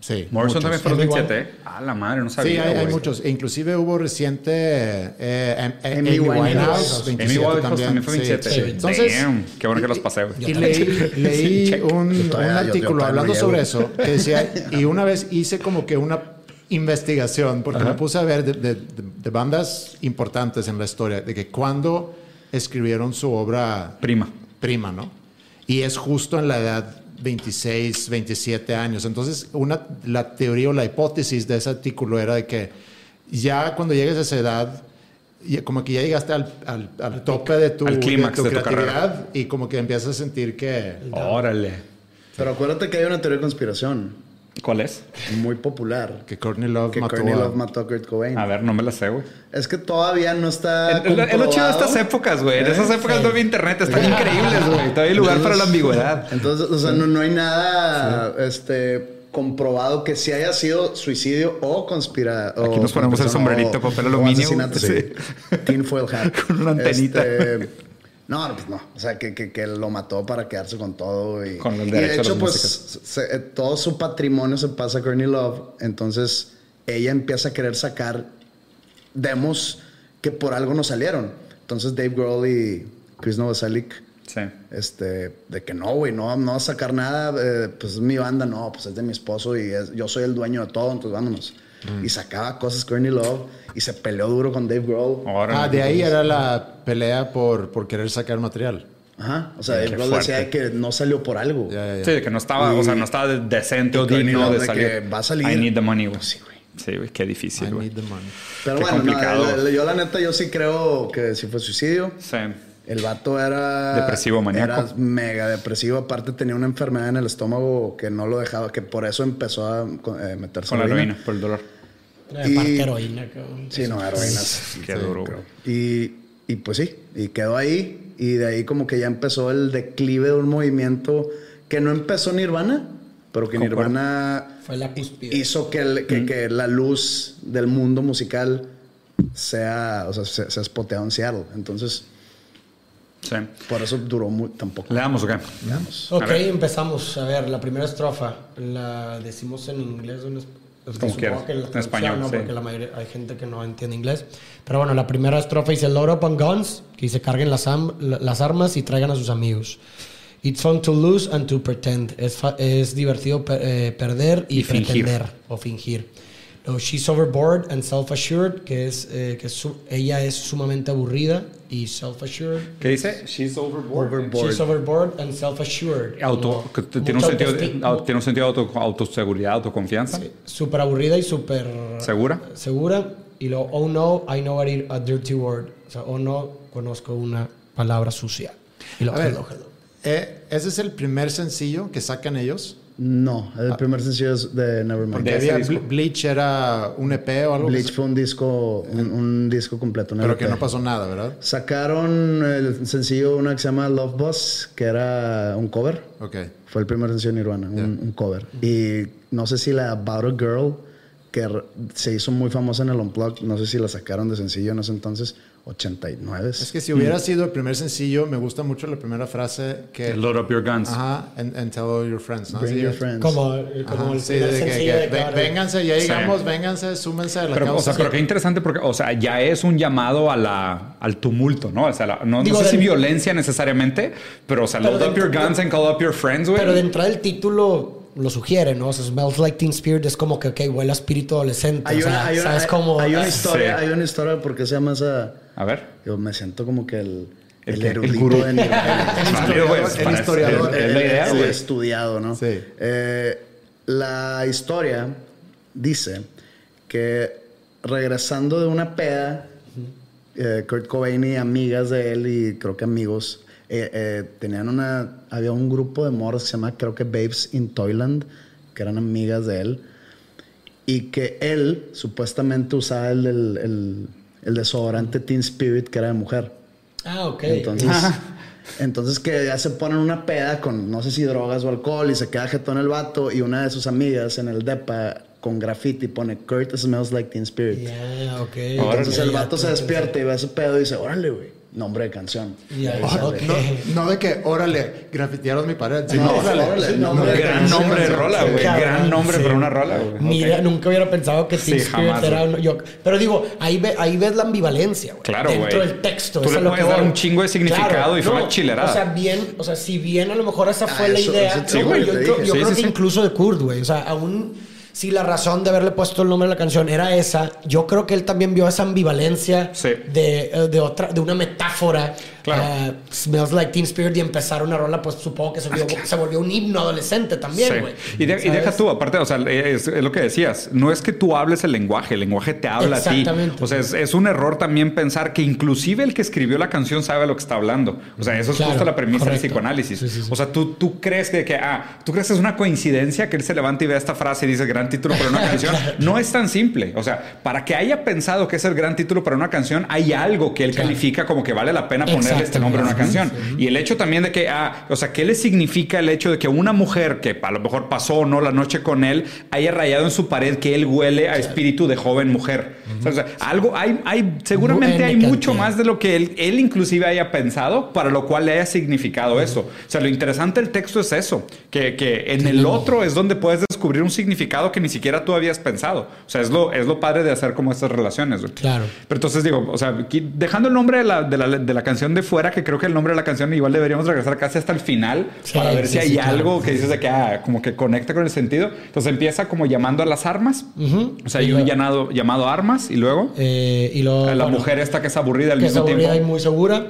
Sí, Morrison muchos. también fue a los Amy 27, ¿eh? Ah, la madre, no sabía. Sí, hay, muchos. E inclusive hubo reciente eh, Am- Amy Winehouse. Amy 27 Winehouse también. también fue Sí, 27. sí. Entonces, Damn, qué bueno que los pasé, y leí, un, Yo un todavía- yo- yo artículo hablando sobre eso que decía, y una vez hice como que una investigación, porque me puse a ver de, de- de bandas importantes en la historia, de que cuando escribieron su obra Prima. prima, ¿no? Y es justo en la edad 26, 27 años. Entonces, una, la teoría o la hipótesis de ese artículo era de que ya cuando llegues a esa edad, ya como que ya llegaste al, al- al tope de tu, Al clímax tu de tu creatividad y como que empiezas a sentir que... Órale. Pero acuérdate que hay una teoría de conspiración ¿Cuál es? muy popular. Que Courtney Love Que mató Courtney a- Love mató a Kurt Cobain. A ver, no me la sé, güey. Es que todavía no está. Es lo- chido de estas épocas, güey. En esas épocas no había internet. Están increíbles, güey. Todavía hay lugar para la ambigüedad. Entonces, o sea, no, no hay nada este, comprobado que sí haya sido suicidio o conspira. Aquí nos ponemos el sombrerito, papel aluminio. asesinato, sí. Tinfoil hat. Con una antenita. Este, no, pues no. O sea, que, que, que lo mató para quedarse con todo. Y, Con el y derecho de a hecho, pues, se- eh, todo su patrimonio se pasa a Courtney Love. Entonces, ella empieza a querer sacar demos que por algo no salieron. Entonces, Dave Grohl y Chris Novoselic Sí. este, de que no, güey, no, no vas a sacar nada, eh, pues es mi banda, no, pues es de mi esposo y es- yo soy el dueño de todo, entonces vámonos. Mm. Y sacaba cosas Courtney Love y se peleó duro con Dave Grohl. Órale. Ah, de ahí era la pelea por, por querer sacar material. Ajá. O sea, bro fuerte. decía que no salió por algo. Ya, ya, ya. Sí, de que no estaba, o sea, no estaba decente o y digno de de salir. que va a salir. I need the money, güey. Sí, güey. Sí, güey, qué difícil, I güey. need the money. Pero Qué bueno, no, complicado. la- yo la neta, yo sí creo que sí fue suicidio. Sí. El vato era... Depresivo, maníaco. Era mega depresivo. Aparte tenía una enfermedad en el estómago que no lo dejaba, que por eso empezó a eh, meterse Con la heroína, por el dolor. Y- heroína, cabrón. Sí, no, heroínas. Qué duro. Y, y pues sí, y quedó ahí. Y de ahí como que ya empezó el declive de un movimiento que no empezó Nirvana, pero que Concuerdo. Nirvana Fue la hizo que, el- que, que la luz del mundo musical sea, o sea, se, se ha spoteado en Seattle. Entonces, Sí. por eso duró muy, tampoco. ¿Le damos o qué? Digamos. Ok, empezamos. A ver, la primera estrofa. La decimos en inglés o en es- es que Como quieras. que la En español, ¿no? sí. Porque la mayoría, hay gente que no entiende inglés. Pero bueno, la primera estrofa dice Load up on guns, que dice carguen las, las armas y traigan a sus amigos. It's fun to lose and to pretend. Es, fa- es divertido per- eh, perder y, Y fingir. pretender o fingir. Luego, she's overboard and self-assured, que es eh, que su- ella es sumamente aburrida y self-assured. ¿Qué dice? She's overboard. Overboard. She's overboard and self-assured. Auto, tiene un sentido, tiene un sentido de auto, autoseguridad, autoconfianza. Sí, súper aburrida y súper ¿Segura? segura. Y luego, oh no, I know a, a dirty word. O sea, oh no, conozco una palabra sucia. Y luego, A ver, hello, hello. eh, ese es el primer sencillo que sacan ellos. No, el primer sencillo es de Nevermind. Porque ¿De ese había Bleach era un EP o algo. Bleach fue un disco, un, un disco completo. un pero que no pasó nada, ¿verdad? Sacaron el sencillo una que se llama Love Bus, que era un cover. Ok. Fue el primer sencillo de Nirvana, un, un cover. Y no sé si la About a Girl, que se hizo muy famosa en el Unplugged, no sé si la sacaron de sencillo en ese entonces, 89. Es que si hubiera sido el primer sencillo, me gusta mucho la primera frase que... Load up your guns. Ajá, and, and tell all your friends. ¿no? Bring Sí, your friends. Como, como el sí, de que- que de vénganse, ya Sí. llegamos, vénganse, súmense a la Pero, o sea, pero qué interesante porque, o sea, ya es un llamado a la, al tumulto, ¿no? O sea, la- no, no Digo, sé si violencia necesariamente, pero, o sea, Pero load up your guns and call up your friends, güey. Pero de entrada el título lo sugiere, ¿no? O sea, Smells Like Teen Spirit es como que, ok, huele a espíritu adolescente. Hay o sea, una, hay una, ¿sabes hay- cómo? hay una historia, Sí. hay una historia porque se llama esa... A ver. Yo me siento como que el, ¿El el? ¿El erudito es el para- historiador, el estudiado, ¿no? Sí. Eh, la historia dice que regresando de una peda, eh, Kurt Cobain y amigas de él y creo que amigos eh, eh, tenían una, había un grupo de morras que se llama creo que Babes in Toyland, que eran amigas de él y que él supuestamente usaba el, el, el- el desodorante Teen Spirit que era de mujer. Ah, ok. Entonces, entonces que ya se ponen una peda con no sé si drogas o alcohol y se queda jetón el vato y una de sus amigas en el depa con graffiti pone Kurt smells like Teen Spirit. Ya, ok. Entonces el vato se despierta y ve ese pedo y dice, órale, güey, nombre de canción. Ya, Y ya, sale. ok. No, no de que, órale, grafitearon mi pared. Sí, No, no, órale. órale, No, nombre de Gran canción. nombre de rola, güey. Cabrón, Gran nombre sí. para una rola, güey. Mira, Ok. nunca hubiera pensado que Teen Sí, jamás, era güey. un- yo- Pero digo, ahí, ve- ahí ves la ambivalencia, güey. Claro, Dentro güey. del texto. Tú le es lo puedes que dar voy. un chingo de significado y fue una chilerada. O sea, bien, o sea, si bien a lo mejor esa fue Ah, la eso- idea. eso- sí, güey, güey, yo creo, Sí, sí, que sí. incluso de Kurt, güey. O sea, aún si la razón de haberle puesto el nombre de la canción era esa, yo creo que él también vio esa ambivalencia Sí. de, eh, de otra, de una metáfora. Claro. eh, Smells like Teen Spirit y empezar una rola, pues supongo que se, volvió- se volvió un himno adolescente también, Sí. güey. Y, de- y deja tú, aparte, o sea, es, es lo que decías, no es que tú hables el lenguaje, el lenguaje te habla a ti. Exactamente. O sea, es, es un error también pensar que inclusive el que escribió la canción sabe lo que está hablando. O sea, eso es Claro, justo la premisa del psicoanálisis. Sí, sí, sí. O sea, tú, tú crees que, que, ah, tú crees que es una coincidencia que él se levanta y ve esta frase y dice gran título para una canción. No es tan simple. O sea, para que haya pensado que es el gran título para una canción, hay algo que él califica como que vale la pena ponerle este nombre a una canción. Y el hecho también de que, ah, o sea, ¿qué le significa el hecho de que una mujer que a lo mejor pasó o no la noche con él haya rayado en su pared que él huele a espíritu de joven mujer? O sea, algo, hay, hay, seguramente hay mucho cantidad. más de lo que él, él inclusive haya pensado para lo cual le haya significado eso. O sea, lo interesante del texto es eso, que, que en el otro es donde puedes descubrir un significado que ni siquiera tú habías pensado. O sea, es lo, es lo padre de hacer como estas relaciones. Claro. Pero entonces digo, o sea, dejando el nombre de la, de, la, de la canción de fuera, que creo que el nombre de la canción igual deberíamos regresar casi hasta el final Sí, para ver sí, si hay sí, claro. algo que dices de que ah, como que conecta con el sentido. Entonces empieza como llamando a las armas. O sea, hay un llamado, llamado armas y luego Eh, y la bueno, mujer esta que es aburrida al que es mismo aburrida tiempo. y muy segura.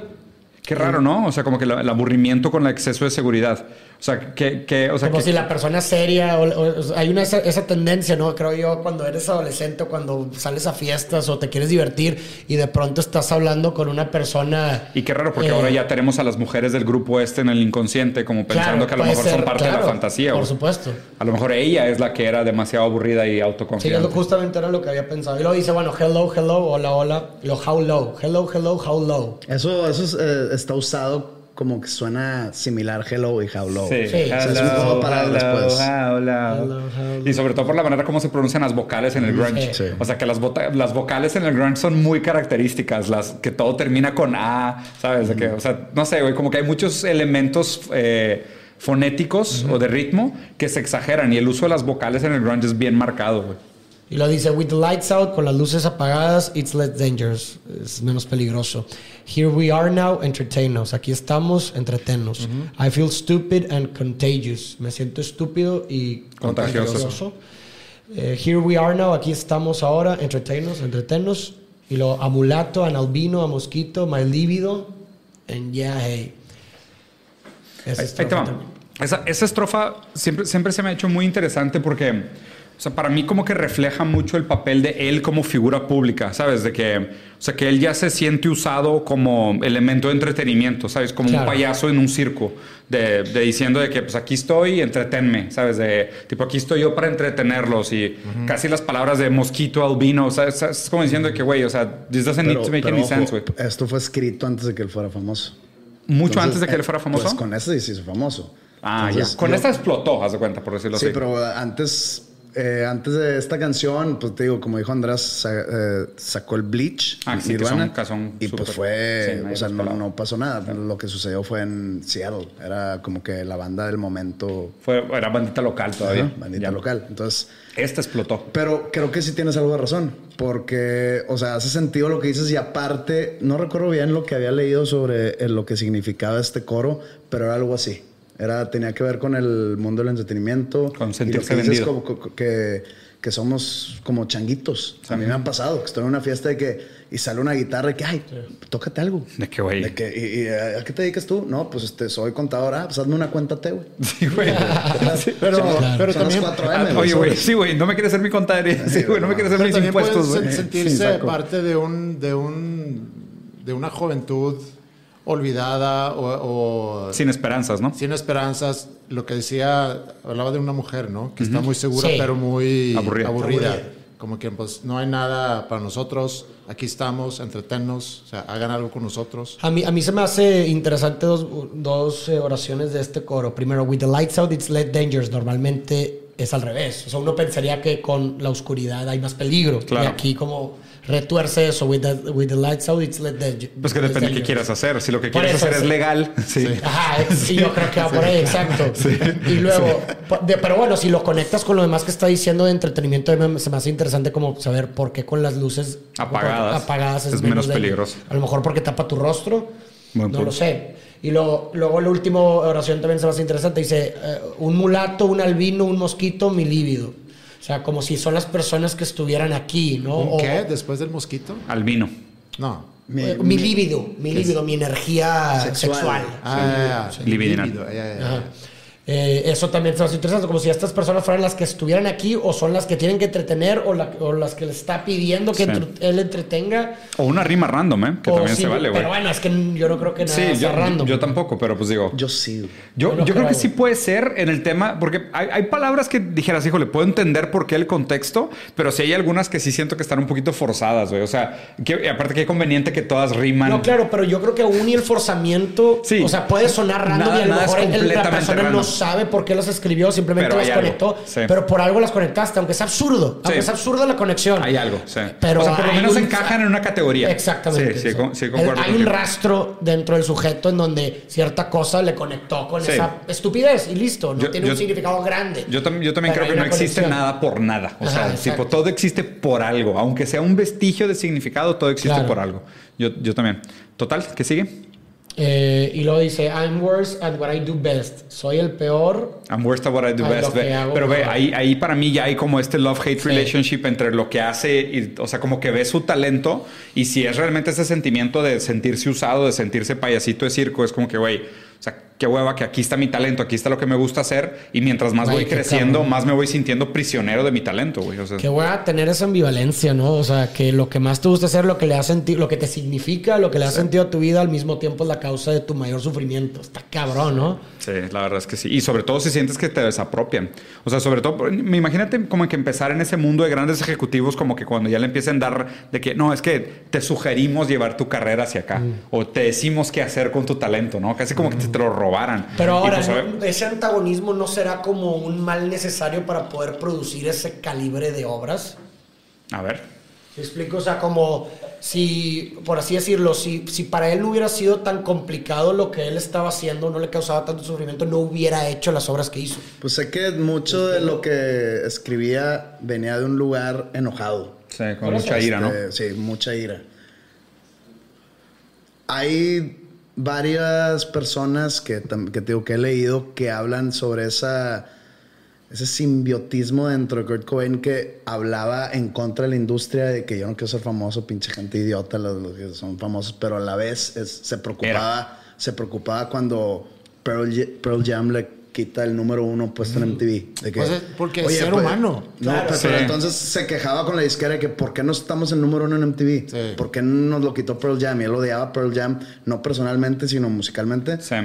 Qué raro, ¿no? O sea, como que la- el aburrimiento con el exceso de seguridad. O sea, que, que o sea, Como que- si la persona es seria, o, o- o hay una esa, esa tendencia, ¿no? Creo yo, cuando eres adolescente o cuando sales a fiestas o te quieres divertir y de pronto estás hablando con una persona... Y qué raro, porque eh, ahora ya tenemos a las mujeres del grupo este en el inconsciente, como pensando claro, que a lo mejor son ser, parte de claro, la fantasía. Por güey. supuesto. A lo mejor ella es la que era demasiado aburrida y Sí, autoconfiante. lo- justamente era lo que había pensado. Y luego dice, bueno, hello, hello, hola, hola. Y lo how low. Hello, hello, how low. Eso, eso es, eh, está usado como que suena similar hello y how low. Sí, Sí. O sea, es un juego hello. Hello, hello. Y sobre todo por la manera como se pronuncian las vocales en el grunge. Sí. O sea, que las, las vocales en el grunge son muy características. Las, que todo termina con A, ¿sabes? De que, o sea, no sé, güey, como que hay muchos elementos eh, fonéticos o de ritmo que se exageran. Y el uso de las vocales en el grunge es bien marcado, güey. Y lo dice, with the lights out, con las luces apagadas, it's less dangerous. Es menos peligroso. Here we are now, entertain us. Aquí estamos, entretenos. I feel stupid and contagious. Me siento estúpido y Contagioso. contagioso. Eh, here we are now, aquí estamos ahora, entertain us, entretenos. Y lo amulato, an albino, a mosquito, my líbido, and yeah, hey. Esa Ahí, es ahí te va. Esa, esa estrofa siempre, siempre se me ha hecho muy interesante porque, o sea, para mí como que refleja mucho el papel de él como figura pública, ¿sabes? De que, o sea, que él ya se siente usado como elemento de entretenimiento, ¿sabes? Como Claro. un payaso en un circo, de, de diciendo de que, pues aquí estoy, entretenme, ¿sabes? De, tipo, aquí estoy yo para entretenerlos y casi las palabras de mosquito, albino, ¿sabes? Es como diciendo de que, güey, o sea, this doesn't need to make pero any ojo, sense, güey. Esto fue escrito antes de que él fuera famoso. Mucho Entonces, antes de que eh, él fuera famoso. Pues con ese sí se hizo famoso. ah, Entonces, ya. Con yo- esta explotó, haz de cuenta, por decirlo Sí, así. pero antes, eh, antes de esta canción, pues te digo, como dijo Andrés, sa- eh, sacó el Bleach. Ah, sí, que Nirvana, son- que son y pues fue, sí, o sea, no, pasó nada. Lo que sucedió fue en Seattle. Era como que la banda del momento. Fue, era bandita local todavía. ajá, bandita Ya. local. Entonces, Esta explotó. pero creo que sí tienes algo de razón, porque, o sea, hace sentido lo que dices y aparte, no recuerdo bien lo que había leído sobre eh, lo que significaba este coro, pero era algo así. Era, tenía que ver con el mundo del entretenimiento. Con y lo sentirse que dices vendido. como que, que, somos como changuitos. A mí me ha pasado que estoy en una fiesta de que, y sale una guitarra y que, ay, tócate algo. De que, güey. De que, y, y, ¿A qué te dedicas tú? No, pues este, soy contadora. Pues hazme una cuenta T, güey. Sí, güey. Pero, pero Son las también, 4 Ah, M, Oye, güey, sí, güey, no me quieres hacer mi contabilidad. Sí, güey, no me quieres hacer pero mis impuestos, güey. sen- sentirse Sí, parte de un, de un de una juventud olvidada o, o Sin esperanzas, ¿no? sin esperanzas. Lo que decía, hablaba de una mujer, ¿no? Que está muy segura, Sí. pero muy Aburrida. aburrida. Aburrida. Como que pues no hay nada para nosotros. Aquí estamos, entretennos, o sea, hagan algo con nosotros. A mí, a mí se me hace interesante dos, dos eh, oraciones de este coro. Primero, with the lights out, it's less dangerous. Normalmente es al revés. O sea, uno pensaría que con la oscuridad hay más peligro. Claro. Y aquí como retuerce eso. With the, with the lights out, it's less dangerous. Pues que depende de qué quieras hacer. Si lo que Por quieres eso, hacer es sí. legal, sí. Ajá, es- y yo creo que va por ahí, exacto. Y luego, pero bueno, si lo conectas con lo demás que está diciendo de entretenimiento, se me hace interesante como saber por qué con las luces Apagadas. apagadas Es menos daño. peligroso. A lo mejor porque tapa tu rostro, Buen no punto. lo sé. Y luego, luego la última oración también se me hace interesante. Dice, eh, un mulato, un albino, un mosquito, mi líbido. O sea, como si son las personas que estuvieran aquí, ¿no? ¿Un O- qué? ¿Después del mosquito? Albino. No. Mi- eh, mi líbido, mi líbido, mi energía Sexual. sexual. Ah, ya, ya. Ya, ya, ya. Ajá. Eh, eso también se hace interesante, como si estas personas fueran las que estuvieran aquí o son las que tienen que entretener o, la- o las que le está pidiendo que Sí. entre- él entretenga. O una rima random, ¿eh? Que o también sí, se vale, güey. Pero bueno, es que yo no creo que nada Sí, sea yo, random. yo tampoco, pero pues digo. Yo sí. Yo, Yo no yo creo creo, que sí puede ser en el tema, porque hay, hay palabras que dijeras, híjole, puedo entender por qué el contexto, pero sí hay algunas que sí siento que están un poquito forzadas, güey. O sea, que, aparte que conveniente que todas riman. No, claro, pero yo creo que aún y el forzamiento, Sí. o sea, puede sonar random Nada- y a lo mejor el- la completamente persona no random. Sabe por qué las escribió, simplemente Pero hay algo, conectó, sí. pero por algo las conectaste, aunque sea absurdo, aunque sea absurda la conexión. Hay algo, sí. Pero o sea, por lo hay menos un- encajan en una categoría. Exactamente. Sí, sí, sí. con- sí concuerdo hay un contigo. rastro dentro del sujeto en donde cierta cosa le conectó con Sí. esa estupidez y listo. No Yo- tiene yo- un significado grande. Yo, tam- yo también Pero creo que no una existe conexión. nada por nada. O Ajá, sea, exacto. tipo, todo existe por algo. Aunque sea un vestigio de significado, todo existe Claro. por algo. Yo, yo también. Total, ¿qué sigue? Eh, y luego dice, I'm worse at what I do best. Soy el peor. I'm worst at what I do best. ve. hago Pero ve, ahí, ahí para mí ya hay como este love-hate Sí. relationship entre lo que hace, y, o sea, como que ve su talento y si es realmente ese sentimiento de sentirse usado, de sentirse payasito de circo, es como que, güey, o sea, qué hueva que aquí está mi talento, aquí está lo que me gusta hacer y mientras más Güey, voy qué creciendo, cabrón. más me voy sintiendo prisionero de mi talento, güey. O sea, Que voy a tener esa ambivalencia, ¿no? O sea, que lo que más te gusta hacer, lo que le ha sentido, lo que te significa, lo que le ha sentido a tu vida, al mismo tiempo es la causa de tu mayor sufrimiento. Está cabrón, ¿no? Sí, la verdad es que sí. Y sobre todo si sientes que te desapropian. O sea, sobre todo, me imagínate como que empezar en ese mundo de grandes ejecutivos, como que cuando ya le empiecen a dar de que, no, es que te sugerimos llevar tu carrera hacia acá. Mm. O te decimos qué hacer con tu talento, ¿no? Casi como que te, te lo robaran. Pero ahora, pues, ese antagonismo no será como un mal necesario para poder producir ese calibre de obras. a ver. ¿Me explico? O sea, como si, por así decirlo, si, si para él no hubiera sido tan complicado lo que él estaba haciendo, no le causaba tanto sufrimiento, no hubiera hecho las obras que hizo. Pues sé que mucho de lo que escribía venía de un lugar enojado. Sí, con mucha ira, ¿no? Este, Sí, mucha ira. Hay varias personas que, que, digo, que he leído que hablan sobre esa, ese simbiotismo dentro de Kurt Cobain que hablaba en contra de la industria de que yo no quiero ser famoso, pinche gente idiota, los, los que son famosos, pero a la vez es- se preocupaba, se preocupaba cuando Pearl, J- Pearl Jam le quita el número uno puesto en MTV. De que, Pues es porque es ser pues, humano. No, Claro. pero, entonces se quejaba con la disquera de que ¿por qué no estamos en número uno en MTV? Sí. ¿Por qué nos lo quitó Pearl Jam? Y él odiaba Pearl Jam, no personalmente, sino musicalmente. Sí.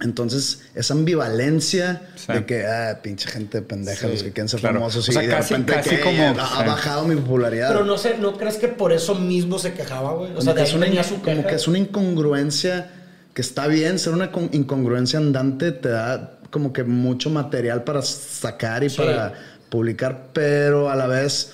Entonces, esa ambivalencia Sí. de que, ah, pinche gente pendeja, Sí, los que quieren ser claro. famosos. O sea, y de casi- repente casi que como- ha, ha sí. bajado mi popularidad. Pero no sé, ¿no crees que por eso mismo se quejaba, güey? O Como sea, de ahí es una, venía su como queja. que es una incongruencia que está bien, ser una con- incongruencia andante te da como que mucho material para sacar y Sí. para publicar, pero a la vez,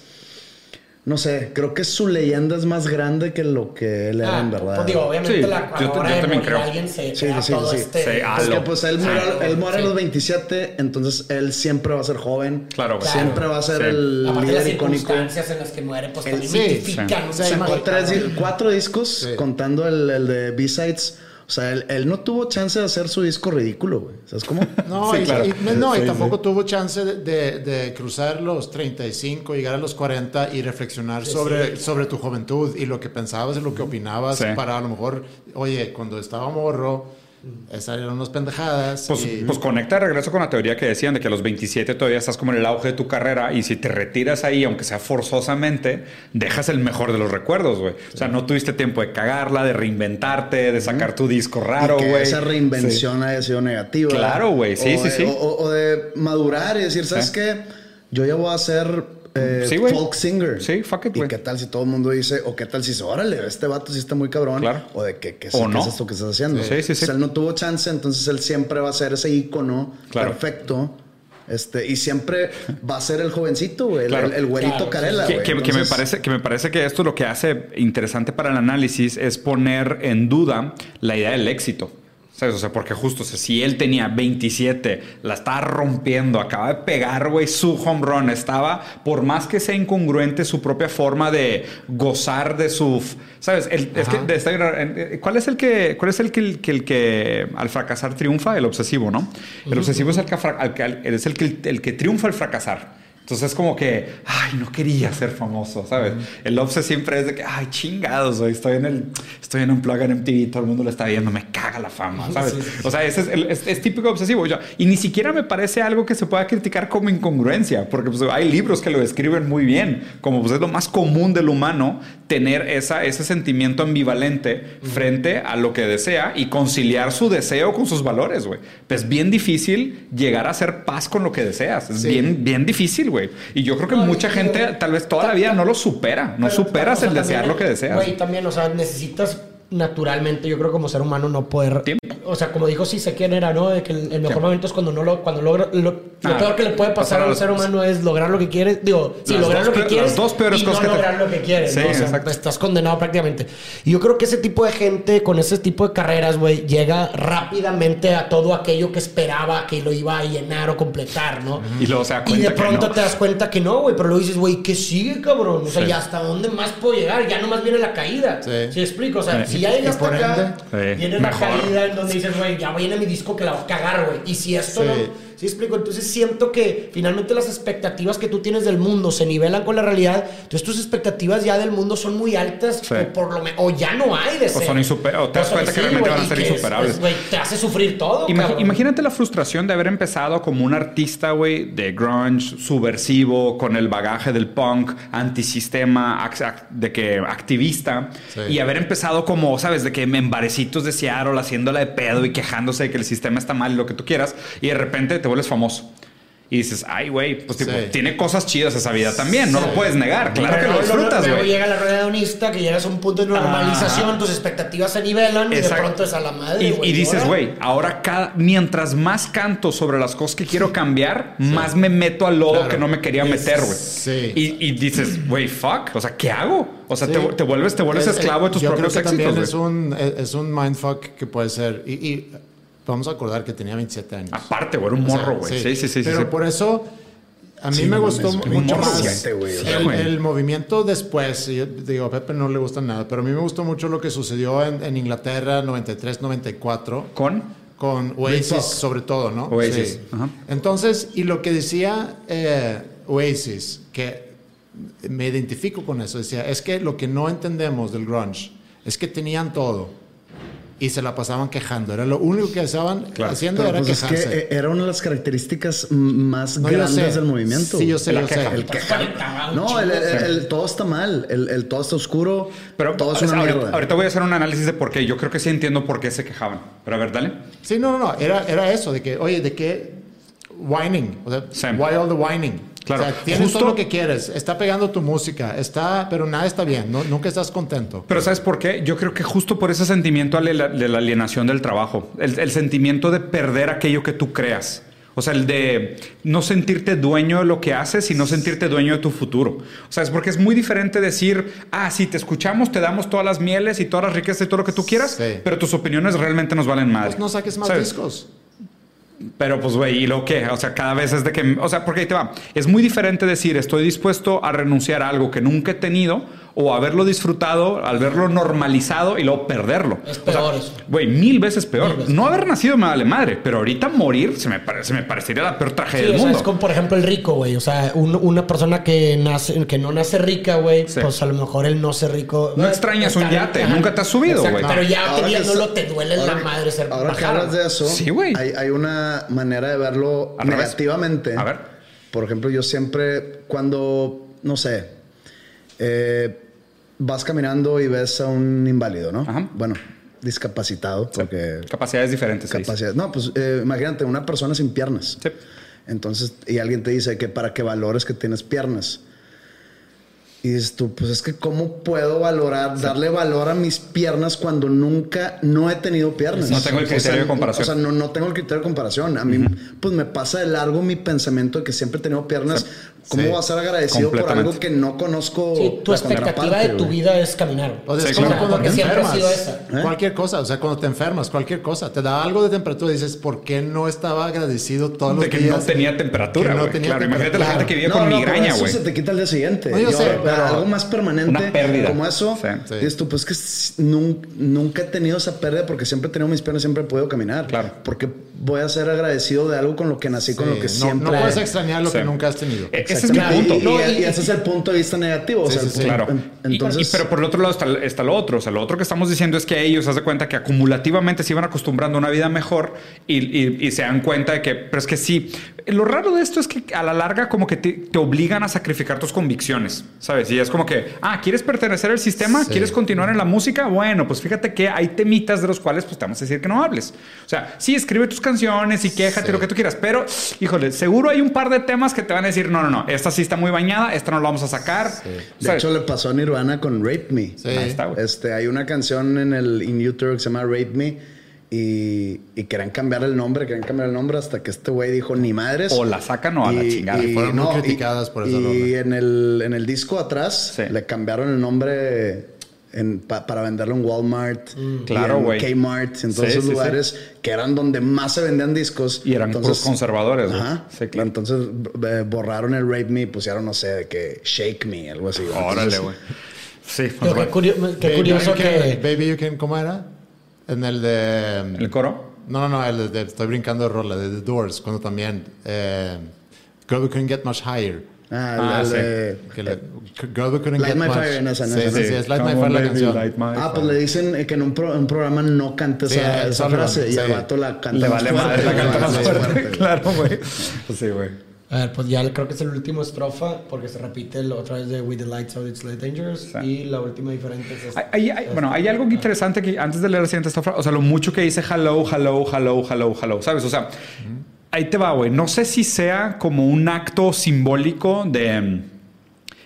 no sé, creo que su leyenda es más grande que lo que él era Ah, en verdad. pues digo, obviamente Sí, la, yo la te- hora yo de también creo. alguien se Sí, sí, todo sí. este... Sí, ah, Porque Halo. pues él muere, Ah, él muere a sí. los 27, entonces él siempre va a ser joven. Claro, güey. Siempre va a ser Sí. el Aparte de las líder icónico. circunstancias en las que muere, pues El- también sí, chingo, Sacó tres, cuatro discos, Sí. contando el, el de B-Sides. O sea, él, él no tuvo chance de hacer su disco ridículo, güey. ¿Sabes cómo? No, Sí, y, claro. y- no, y Sí, tampoco tuvo chance de, de- de cruzar los 35, llegar a los 40 y reflexionar sobre, sobre tu juventud y lo que pensabas y lo que opinabas Sí. para a lo mejor, oye, cuando estaba morro, esas eran unas pendejadas. Pues, y- pues conecta de regreso con la teoría que decían de que a los 27 todavía estás como en el auge de tu carrera y si te retiras ahí, aunque sea forzosamente, dejas el mejor de los recuerdos, güey. O sea, no tuviste tiempo de cagarla, de reinventarte, de sacar tu disco raro, güey. esa reinvención haya sido negativa. Claro, güey. Sí, O sí, de- sí. O, de madurar y decir, ¿sabes Sí. qué? Yo ya voy a ser eh, Sí, folk singer. Sí, fuck it, ¿Y qué tal si todo el mundo dice, o qué tal si dice, órale, este vato sí está muy cabrón? Claro. O de que, que, O ¿qué no. es esto que estás haciendo? Sí, sí, sí. O sea, él no tuvo chance, entonces él siempre va a ser ese ícono Claro. perfecto. Este, y siempre va a ser el jovencito, güey. el- Claro. El, el güerito Claro, carela, Que, me parece, que me parece que esto lo que hace interesante para el análisis es poner en duda la idea del éxito. ¿Sabes? O sea, porque justo, o sea, si él tenía 27, la estaba rompiendo, acaba de pegar, güey, su home run, estaba, por más que sea incongruente su propia forma de gozar de su, ¿sabes? El- es que, de-. Eh, ¿cuál es el que, cuál es el que, el que, el que al fracasar triunfa? El obsesivo, ¿no? El obsesivo es el que, al al- es el que, el que triunfa al fracasar. Entonces es como que, ay, no quería ser famoso, ¿sabes? El obse siempre es de que, ay, chingados, güey, estoy en el, estoy en un plug en MTV, todo el mundo lo está viendo, me caga la fama, ¿sabes? Sí, sí, sí. O sea, ese es, el- es, es típico obsesivo. Yo- y ni siquiera me parece algo que se pueda criticar como incongruencia, porque pues, hay libros que lo describen muy bien, como pues, es lo más común del humano, tener esa, ese sentimiento ambivalente frente a lo que desea y conciliar su deseo con sus valores, güey. Pues es bien difícil llegar a hacer paz con lo que deseas. Es Sí. bien, bien difícil, güey. Y yo creo que No, mucha gente tal vez toda la vida no lo supera. No Pero, superas o sea, el desear lo que deseas. Güey, también, o sea, necesitas naturalmente, yo creo como ser humano no poder Tiempo. O sea, como dijo sí sé quién era, ¿no? De que el, el mejor momento es cuando no lo, cuando logra, lo, lo Ah, peor que le puede pasar pasar a un ser humano es lograr lo que quieres, digo, sí, lograr dos lo que quieres las dos peores y cosas no que te- lograr lo que quieres, Sí, ¿no? O sea, exacto. estás condenado prácticamente. Y yo creo que ese tipo de gente con ese tipo de carreras, güey, llega rápidamente a todo aquello que esperaba que lo iba a llenar o completar, ¿no? Y luego se da Y cuenta de que pronto no. te das cuenta que no, güey, pero luego dices, güey, ¿qué sigue, cabrón? O sea, Sí. ¿ya hasta dónde más puedo llegar? Ya nomás viene la caída. Sí. ¿Sí explico? O sea, Sí. si ya Y llegas hasta acá, sí, viene la caída en donde dices, güey, ya viene mi disco que la va a cagar, güey. Y si esto Sí. no... ¿Sí explico? Entonces siento que finalmente las expectativas que tú tienes del mundo se nivelan con la realidad. Entonces tus expectativas ya del mundo son muy altas Sí. o por lo me- o ya no hay de O ser. son insuper- o te das cuenta que realmente van a ser que es- insuperables. pues, Güey, te hace sufrir todo, Imag- cabrón. imagínate la frustración de haber empezado como un artista, güey, de grunge, subversivo, con el bagaje del punk, antisistema, de que activista, Sí. y haber empezado como, sabes, de que en barecitos de Seattle haciéndola de pedo y quejándose de que el sistema está mal y lo que tú quieras, y de repente te vuelves famoso. Y dices, ay, güey, pues tipo, Sí. tiene cosas chidas esa vida también, no lo puedes negar, claro que Pero lo luego- disfrutas, Luego güey. llega la rueda hedonista, que llegas a un punto de normalización, Ajá. tus expectativas se nivelan y de Exacto. pronto es a la madre. Y, güey, y dices, ahora- güey, ahora cada, mientras más canto sobre las cosas que quiero cambiar, más me meto al lodo Claro. que no me quería meter, güey. Sí. Y, y dices, güey, fuck. O sea, ¿qué hago? O sea, Sí. te, te vuelves, te vuelves Es- esclavo de tus yo propios creo que éxitos, también es un, es, es un mindfuck que puede ser. Y, y vamos a acordar que tenía 27 años. Aparte, güey, era un O sea, morro, güey. Sí, sí, sí. sí, Pero sí. por eso a mí Sí, me gustó mucho más siete, güey, o sea, el, el movimiento después. Yo digo, a Pepe no le gusta nada, pero a mí me gustó mucho lo que sucedió en, en Inglaterra 93-94 Con. con Oasis sobre todo, ¿no? Oasis, Sí. ajá. Entonces, y lo que decía eh, Oasis, que me identifico con eso, decía, es que lo que no entendemos del grunge es que tenían todo y se la pasaban quejando. Era lo único que estaban Claro. haciendo Pero era pues es quejarse. que eh, era una de las características más No, grandes del movimiento. Sí, yo sé, La yo queja. sé. El un No, el, el- todo está mal. El, el todo está oscuro. Pero todo es sea, una ahorita, mierda. ahorita voy a hacer un análisis de por qué. Yo creo que sí entiendo por qué se quejaban. Pero a ver, dale. Sí, no, no, no. Era, era eso, de que, oye, ¿de qué whining? O sea, why all the whining? Claro. O sea, tienes Justo- todo lo que quieres, está pegando tu música, está, pero nada está bien, no, nunca estás contento. Pero ¿sabes por qué? Yo creo que justo por ese sentimiento de la, de la alienación del trabajo, el, el sentimiento de perder aquello que tú creas. O sea, el de no sentirte dueño de lo que haces y no sentirte dueño de tu futuro. O sea, es porque es muy diferente decir, ah, sí, te escuchamos, te damos todas las mieles y todas las riquezas y todo lo que tú quieras, Sí. pero tus opiniones realmente nos valen madre. Pues no saques más ¿Sabes? discos. Pero pues, güey, ¿y lo qué? O sea, cada vez es de que... O sea, porque ahí te va. Es muy diferente decir, estoy dispuesto a renunciar a algo que nunca he tenido o haberlo disfrutado, al verlo normalizado y luego perderlo. Es O sea, peor eso. Güey, mil veces peor. Mil veces. No haber nacido me vale madre, pero ahorita morir se me, pare- se me parecería la peor tragedia Sí, del o sea, mundo. es como por ejemplo el rico, güey. O sea, un- una persona que nace, que no nace rica, güey, Sí. pues a lo mejor el no ser rico. No extrañas un yate, nunca te has subido, güey. Pero ya Ahora que teniéndolo te duele ahora la que- madre ser Ahora que bajado. hablas de eso, Sí, güey. hay, hay una manera de verlo Al revés. negativamente. A ver. Por ejemplo, yo siempre, cuando, no sé, eh, vas caminando y ves a un inválido, ¿no? Ajá. Bueno, discapacitado, porque Capacidades diferentes. se dice. capacidad. No, pues eh, imagínate, una persona sin piernas. Sí. Entonces, y alguien te dice que para que valores que tienes piernas. Y dices tú, pues es que cómo puedo valorar, darle valor a mis piernas cuando nunca no he tenido piernas. No tengo el O sea, criterio de comparación. O sea, no, no tengo el criterio de comparación. A mí, pues me pasa de largo mi pensamiento de que siempre he tenido piernas. ¿Cómo Sí. voy a ser agradecido por algo que no conozco? Sí, tu la expectativa de tu güey? vida es caminar. O sea, Sí, es como claro. cuando te siempre ha enfermas. sido esa. ¿Eh? Cualquier cosa, o sea, cuando te enfermas, cualquier cosa, te da algo de temperatura y dices, ¿por qué no estaba agradecido todos De los que días? no tenía temperatura, que no güey. tenía claro, imagínate la temperatura. gente que vive No, con no, migraña, eso güey. se te quita al día siguiente. No, yo sé, pero- algo más permanente. Una pérdida. Como eso. Dices tú, pues que nunca he tenido esa pérdida porque siempre he tenido mis piernas, siempre he podido caminar. Claro. Porque voy a ser agradecido de algo con lo que nací, con Sí, lo que no, siempre. no puedes extrañar lo Sí. que nunca has tenido. E- Ese es mi punto. Y, y- No, y- y ese es el punto de vista negativo. o Sí, sea, sí. punto- Claro. Entonces, y- pero por el otro lado está, está lo otro. O sea, lo otro que estamos diciendo es que ellos, haz de cuenta que acumulativamente se iban acostumbrando a una vida mejor y, y- y se dan cuenta de que, pero es que sí. Lo raro de esto es que a la larga como que te, te obligan a sacrificar tus convicciones, ¿sabes? Y es como que, ah, ¿quieres pertenecer al sistema? Sí. ¿Quieres continuar en la música? Bueno, pues fíjate que hay temitas de los cuales pues te vamos a decir que no hables. O sea, sí, escribe tus canciones y quéjate Sí. lo que tú quieras, pero, híjole, seguro hay un par de temas que te van a decir, no, no, no, esta sí está muy bañada, esta no la vamos a sacar. de ¿Sabes? hecho, le pasó a Nirvana con Rape Me. Sí. Ahí está, güey. Este, hay una canción en el en YouTube que se llama Rape Me y, y querían cambiar el nombre, querían cambiar el nombre hasta que este güey dijo ni madres. O la sacan o a la chingada. Y, fueron muy criticadas y- por esa Y en el, en el disco atrás Sí. le cambiaron el nombre en- pa- para venderlo en Walmart, y Claro, en güey. Kmart, en todos Sí, esos sí, sí. lugares que eran donde más se vendían discos. Y eran puros conservadores. Ajá. Sí, claro. Entonces eh, borraron el Rape Me y pusieron, no sé, de que Shake Me, algo así. Órale, Entonces, güey. Sí, Pero qué, curio- qué Baby curioso You Can- que... Baby You Can, ¿cómo era? En el de... ¿El coro? No, no, no, el de, de- estoy brincando de rola, de The Doors, cuando también... Eh, Girl We Couldn't Get Much Higher. Ah, Ah, sí. de- Que le- Girl We Couldn't Light Get My Much. Fire en esa, en sí, esa. sí, sí, es Light My Fire la baby, canción. light my Ah, pues le dicen eh, que en un, pro- un programa no cante Sí, esa, esa frase y el vato la canta Le vale fuerte, madre, la canta más fuerte. güey. Claro, güey. Pues sí, güey. A ver, pues ya creo que es el último estrofa porque se repite lo- otra vez de With the Lights Out It's Late Dangerous Sí. y la última diferente es esta. Hay- hay- bueno, hay algo interesante que antes de leer la siguiente estrofa, o sea, lo mucho que dice hello, hello, hello, hello, hello, ¿sabes? O sea, ahí te va, güey. No sé si sea como un acto simbólico de mm,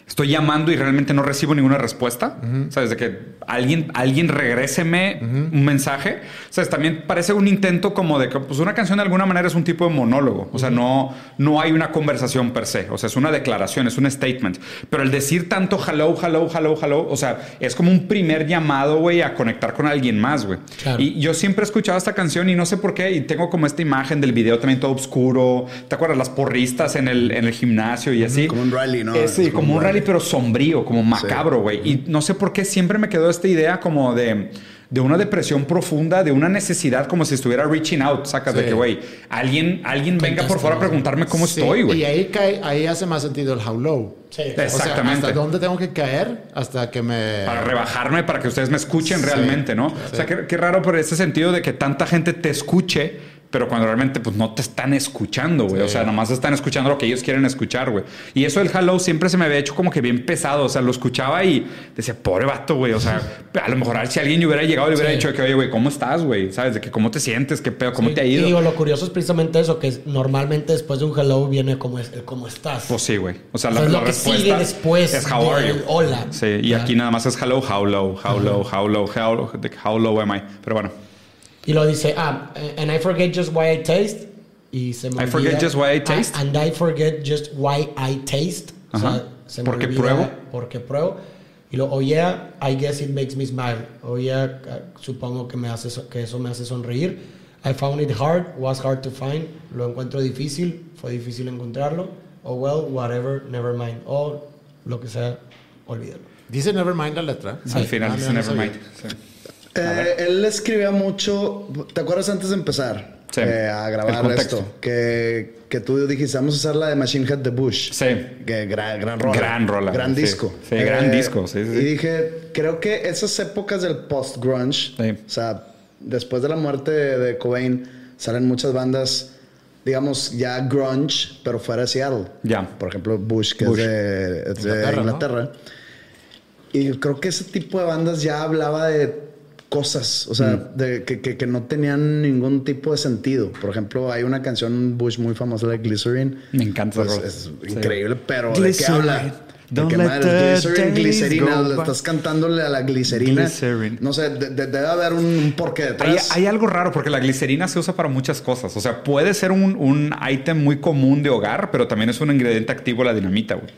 estoy llamando y realmente no recibo ninguna respuesta, ¿sabes? De que alguien, alguien regréseme un mensaje, ¿sabes? También parece un intento como de que, pues, una canción de alguna manera es un tipo de monólogo, o sea, no, no hay una conversación per se, o sea, es una declaración, es un statement, pero el decir tanto hello, hello, hello, hello, o sea, es como un primer llamado, güey, a conectar con alguien más, güey. Claro. Y yo siempre he escuchado esta canción y no sé por qué, y tengo como esta imagen del video también todo oscuro, ¿te acuerdas? Las porristas en el, en el gimnasio y así. Como un rally, ¿no? Eh, sí, Es como un rally, pero sombrío, como macabro, güey. Y no sé por qué siempre me quedó esta idea como de, de una depresión profunda, de una necesidad como si estuviera reaching out, sacas de Sí. que, güey, alguien, alguien venga por favor a preguntarme cómo Sí, estoy, güey. Y ahí, cae, ahí hace más sentido el how low. Sí. O sea, Exactamente. ¿Hasta dónde tengo que caer? Hasta que me... Para rebajarme, para que ustedes me escuchen realmente, ¿no? O sea, qué, qué raro por ese sentido de que tanta gente te escuche, pero cuando realmente pues no te están escuchando, güey. O sea, nomás están escuchando lo que ellos quieren escuchar, güey. Y eso del hello siempre se me había hecho como que bien pesado. O sea, lo escuchaba y decía, pobre vato, güey. O sea, a lo mejor si alguien hubiera llegado le hubiera Sí. dicho que, oye, güey, ¿cómo estás, güey? ¿Sabes? De que cómo te sientes, qué pedo, cómo Sí, te ha Y ido. digo, lo curioso es precisamente eso, que normalmente después de un hello viene como es, el cómo estás. Pues sí, güey. O sea, O la, sea, es la lo que respuesta sigue después es how are you. hola. Sí, y aquí nada más es hello, how low, how low, how low, how low, que how low am I. Pero bueno. Y lo dice, ah, and I forget just why I taste. Y se me I forget olvida- just why I Ah, taste. and I forget just why I taste. O sea, se me Porque olvida pruebo. Porque pruebo. Y lo, oh yeah, I guess it makes me smile. Oh yeah, ah, supongo que, me hace, so- que eso me hace sonreír. I found it hard, was hard to find. Lo encuentro difícil, fue difícil encontrarlo. Oh well, whatever, never mind. O lo que sea, olvídalo. Dice Nevermind la letra. Al final Ah, dice no never mind. Sí. Eh, él escribía mucho. ¿Te acuerdas antes de empezar Sí. eh, a grabar esto? Que, que tú dijiste, vamos a usar la de Machine Head de Bush. Sí. Que gran, gran rola. Gran rola, Gran sí. disco. Sí, gran disco, sí, sí, sí. Y dije, creo que esas épocas del post-grunge, o sea, después de la muerte de, Cobain, salen muchas bandas, digamos, ya grunge, pero fuera de Seattle. Ya. Por ejemplo, Bush, que Bush. es de, es de Inglaterra, ¿no? Inglaterra. Y creo que ese tipo de bandas ya hablaba de cosas, o sea, Mm. de, que, que- que no tenían ningún tipo de sentido. Por ejemplo, hay una canción Bush muy famosa, de Glycerin. Me encanta Pues, es Sí. increíble, pero ¿de qué habla? ¿De Don't qué let madre? the Glycerin, glicerina, le estás cantándole a la glicerina. Glycerin. No sé, de- de- debe haber un, un porqué detrás. hay algo raro porque la glicerina se usa para muchas cosas. O sea, puede ser un, un ítem muy común de hogar, pero también es un ingrediente activo la dinamita, güey.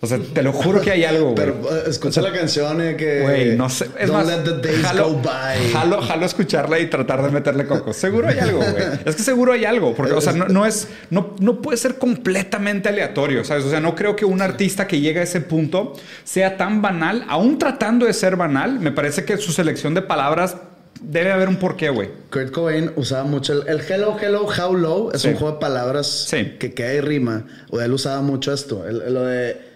O sea, te lo juro que hay algo, güey. Pero eh, escucha la canción y que... Güey, no sé. Es Don't más, let the days jalo, go by. Jalo, jalo escucharla y tratar de meterle coco. Seguro hay algo, güey. Es que seguro hay algo. Porque, o sea, no, no es, no, no puede ser completamente aleatorio, ¿sabes? O sea, no creo que un artista que llega a ese punto sea tan banal, aún tratando de ser banal. Me parece que su selección de palabras debe haber un porqué, güey. Kurt Cobain usaba mucho el, el hello, hello, how low. Es Sí. un juego de palabras Sí. que queda y rima. O él usaba mucho esto. El, el- lo de...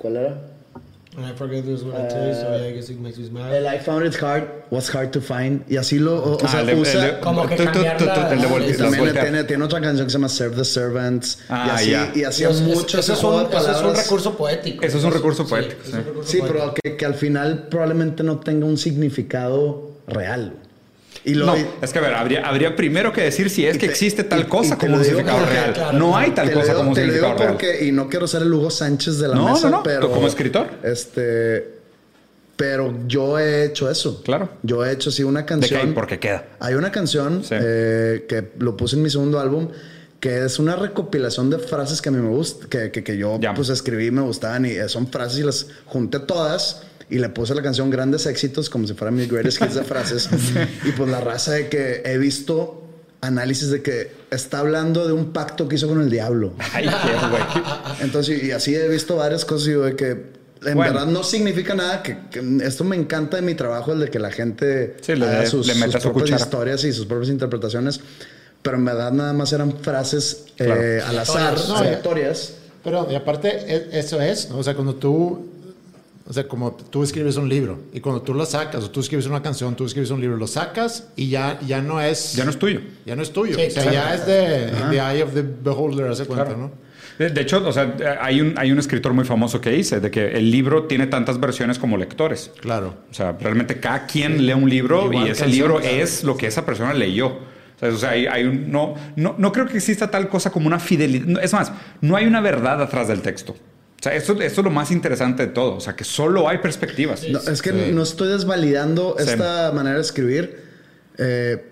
¿Cuál era? I forget this taste. Oh yeah, I guess it makes me smile. El I found it hard, was hard to find. Y así lo... O, o Ah, sea, el usa... el como que cambiar tu, la- el de vol- Y Y las también tiene, tiene otra canción que se llama Serve the Servants. Ah, y así, ya. y hacía Eso- mucho eso, es un, eso es un recurso poético. Eso es un recurso sí, poético, es un sí. recurso Sí, poético. pero que, que al final probablemente no tenga un significado real. Y lo, No, y- es que a ver, habría, habría primero que decir si es Y que te- existe tal cosa te como un significado real. claro, no hay tal te cosa digo- como un te significado real. porque, y no quiero ser el Hugo Sánchez de la No, mesa, no, no, pero... como escritor. Este... Pero yo he hecho eso. Claro. Yo he hecho así una De canción. que hay porque queda. Hay una canción Sí. eh, que lo puse en mi segundo álbum que es una recopilación de frases que a mí me gustan, que, que, que yo Ya. pues escribí y me gustaban y son frases y las junté todas y le puse la canción Grandes Éxitos como si fuera mi greatest hits de frases y pues la raza de que he visto análisis de que está hablando de un pacto que hizo con el diablo. Ay, qué güey. Entonces, y así he visto varias cosas y de que en Bueno. verdad no significa nada, que, que esto me encanta de mi trabajo, el de que la gente Sí, le haga sus, le meta sus su propias cuchara. historias y sus propias interpretaciones, pero en verdad nada más eran frases eh, Claro. al azar. No, aleatorias. Pero y aparte, e- eso es, ¿no? o sea, cuando tú, o sea, como tú escribes un libro y cuando tú lo sacas, o tú escribes una canción, tú escribes un libro, lo sacas y ya, ya no es... Ya no es tuyo. Ya no es tuyo. Sí, o sea, claro. ya es de the eye of the beholder, hace cuenta, Claro. ¿no? De de hecho, o sea, hay un, hay un escritor muy famoso que dice de que el libro tiene tantas versiones como lectores. Claro. O sea, realmente cada quien lee un libro Igual y ese libro claro. es lo que esa persona leyó. O sea, o sea, hay, hay un, no, no, no creo que exista tal cosa como una fidelidad. no, Es más, no hay una verdad atrás del texto. O sea, esto, esto es lo más interesante de todo. O sea, que solo hay perspectivas. No, es que Sí. no estoy desvalidando Sí. esta manera de escribir. Eh,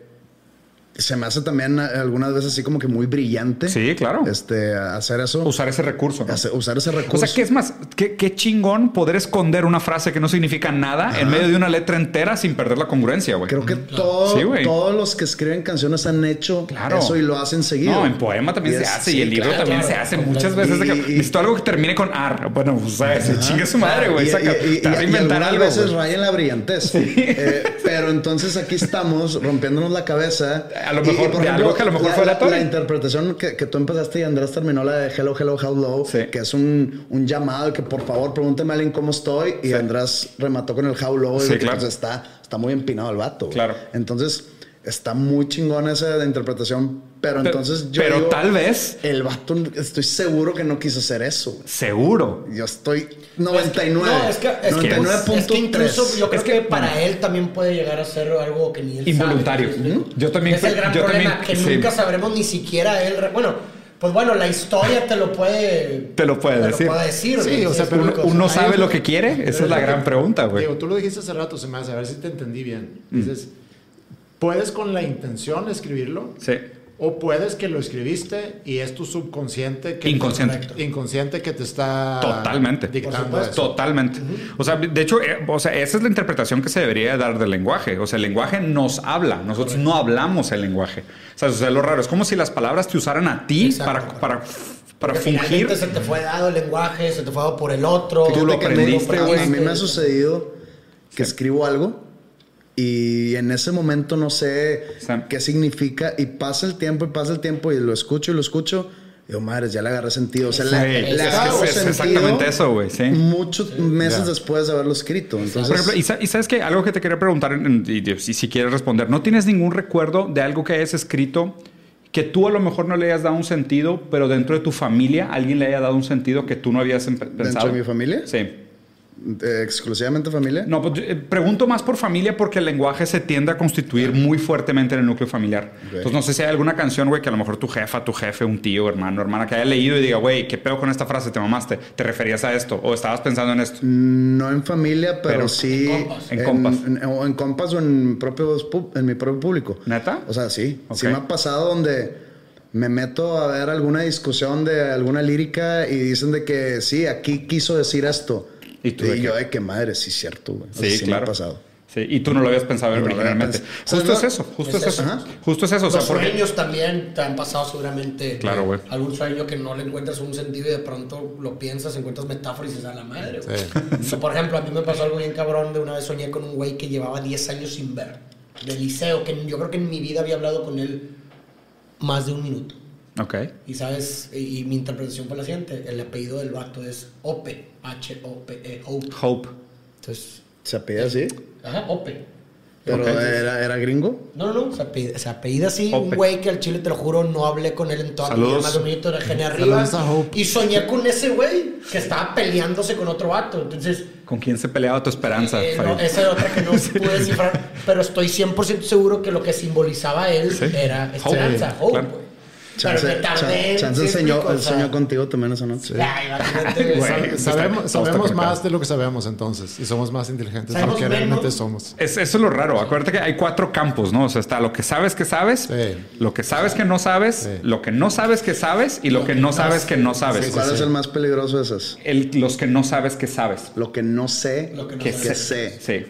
se me hace también eh, algunas veces así como que muy brillante. Sí, claro. Este, hacer eso. Usar ese recurso. ¿no? hacer- usar ese O recurso. sea, que es más, qué, qué chingón poder esconder una frase que no significa nada en medio de una letra entera sin perder la congruencia, güey. Creo que todo- Sí, güey. todos los que escriben canciones han hecho Claro. eso y lo hacen seguido. No, en poema también se hace sí, y el libro claro, también claro, se hace muchas veces. de que, Y- necesito algo que termine con ar. Bueno, o sea, se chingue su madre, güey. Y, y- y- inventar algunas algo. veces raya en la brillantez. Eh, pero entonces aquí estamos rompiéndonos la cabeza. A lo mejor por de algo que a lo mejor la, fue la- interpretación que, que tú empezaste y Andrés terminó la de Hello, Hello, Hello, Sí. que es un, un llamado que por favor pregúnteme a alguien cómo estoy. Y Andrés remató con el How Low. Sí, y claro. pues está, está muy empinado el vato. Claro. Entonces está muy chingón esa de interpretación. Pero, Pero- entonces yo. pero digo, tal vez, El vato, estoy seguro que no quiso hacer eso. güey. seguro. Yo estoy 99. No, es que, es que, 99.3. es que incluso yo creo Es que, que, para bueno. él también puede llegar a ser algo que ni él Involuntario. sabe. ¿me explico? Yo también Es el gran yo problema también- que sí. nunca sabremos ni siquiera él. Bueno, pues bueno, la historia te lo puede... Te lo puede decir. puede decir. Sí, o sea, ¿me pero? Uno Ahí sabe lo lo- que quiere. Esa es la gran pregunta, güey. Digo, tú lo dijiste hace rato, se me hace, a ver si te entendí bien. Mm. Dices, ¿puedes con la intención escribirlo? Sí. O puedes que lo escribiste y es tu subconsciente que Inconsciente. inconsciente que te está Totalmente. dictando eso. Totalmente. O sea, de hecho, eh, o sea, esa es la interpretación que se debería dar del lenguaje. O sea, el lenguaje nos habla, nosotros no hablamos el lenguaje. O sea, eso es lo raro. Es como si las palabras te usaran a ti Exacto. para, para, para Porque fungir. se te fue dado el lenguaje, se te fue dado por el otro. Tú lo aprendiste, güey. A mí me ha sucedido que escribo algo y en ese momento no sé Sí. qué significa y pasa el tiempo y pasa el tiempo y lo escucho y lo escucho y digo, madres, ya le agarré sentido. O sea, Sí, le, es, le que agarro es- es sentido exactamente eso, güey. Sí. muchos meses Ya. después de haberlo escrito. Entonces, Por ejemplo, y, sa- y sabes que algo que te quería preguntar, y si, si quieres responder, ¿no tienes ningún recuerdo de algo que hayas escrito que tú a lo mejor no le hayas dado un sentido, pero dentro de tu familia alguien le haya dado un sentido que tú no habías pensado? ¿Dentro de mi familia? Sí. Eh, exclusivamente familia. No, pues, eh, pregunto más por familia porque el lenguaje se tiende a constituir muy fuertemente en el núcleo familiar. Entonces, no sé si hay alguna canción, güey, que a lo mejor tu jefa, tu jefe, un tío, hermano, hermana, que haya leído y diga, güey, ¿qué pedo con esta frase? ¿Te mamaste? ¿Te referías a esto? ¿O estabas pensando en esto? No en familia, pero, Pero sí en compas. En en- o en compas o en, propios, en mi propio público. ¿Neta? O sea, sí. Ok. Sí me ha pasado donde me meto a ver alguna discusión de alguna lírica y dicen de que sí, aquí quiso decir esto. ¿Y tú de yo qué? de que madre, sí, cierto, güey. O sea, Sí, sí claro. me ha pasado. Sí, y tú no lo habías pensado No originalmente. pensado. Justo O sea, es eso, justo es, es eso. eso. Ajá. Justo es eso. O sea, Los porque... sueños también te han pasado seguramente. Claro, güey. Algún sueño que no le encuentras un sentido y de pronto lo piensas, encuentras metáforas y dices a la madre. güey. Sea, por ejemplo, a mí me pasó algo bien cabrón de una vez soñé con un güey que llevaba 10 años sin ver. Del liceo, que yo creo que en mi vida había hablado con él más de un minuto. Ok. Y sabes, y, y mi interpretación fue la siguiente: el apellido del vato es Ope, H-O-P-E, Hope. Hope. Entonces, ¿Se apellida así? ajá, Ope. ¿Pero Ok. era, era gringo? No, no, no, se apellida, se apellida así, Ope. un güey que al chile, te lo juro, no hablé con él en toda mi vida, más de un minuto, era gene arriba. Saludos a Hope. Y soñé con ese güey que estaba peleándose con otro vato. Entonces, ¿Con quién se peleaba tu esperanza? eh, no, Farid? esa era otra que no pude descifrar, pero estoy 100% seguro que lo que simbolizaba él Sí. era Hope. esperanza, Sí, hope, claro. Chance, me tardé, chan- chance ¿sí? O sea, enseñó contigo también esa noche. Está- sabemos sabemos más de lo que sabemos entonces y somos más inteligentes de lo que menos. realmente somos. Es, eso es lo raro. Acuérdate que hay cuatro campos, ¿no? O sea, está lo que sabes que sabes, Sí. lo que sabes que no sabes, Sí. lo que no sabes que sabes y lo que no sabes que no sabes. Sí, sí, ¿Cuál sí. es el más peligroso de esas? El- los que no sabes que sabes. Lo que no sé Lo que no que, sabes. sé. Sí.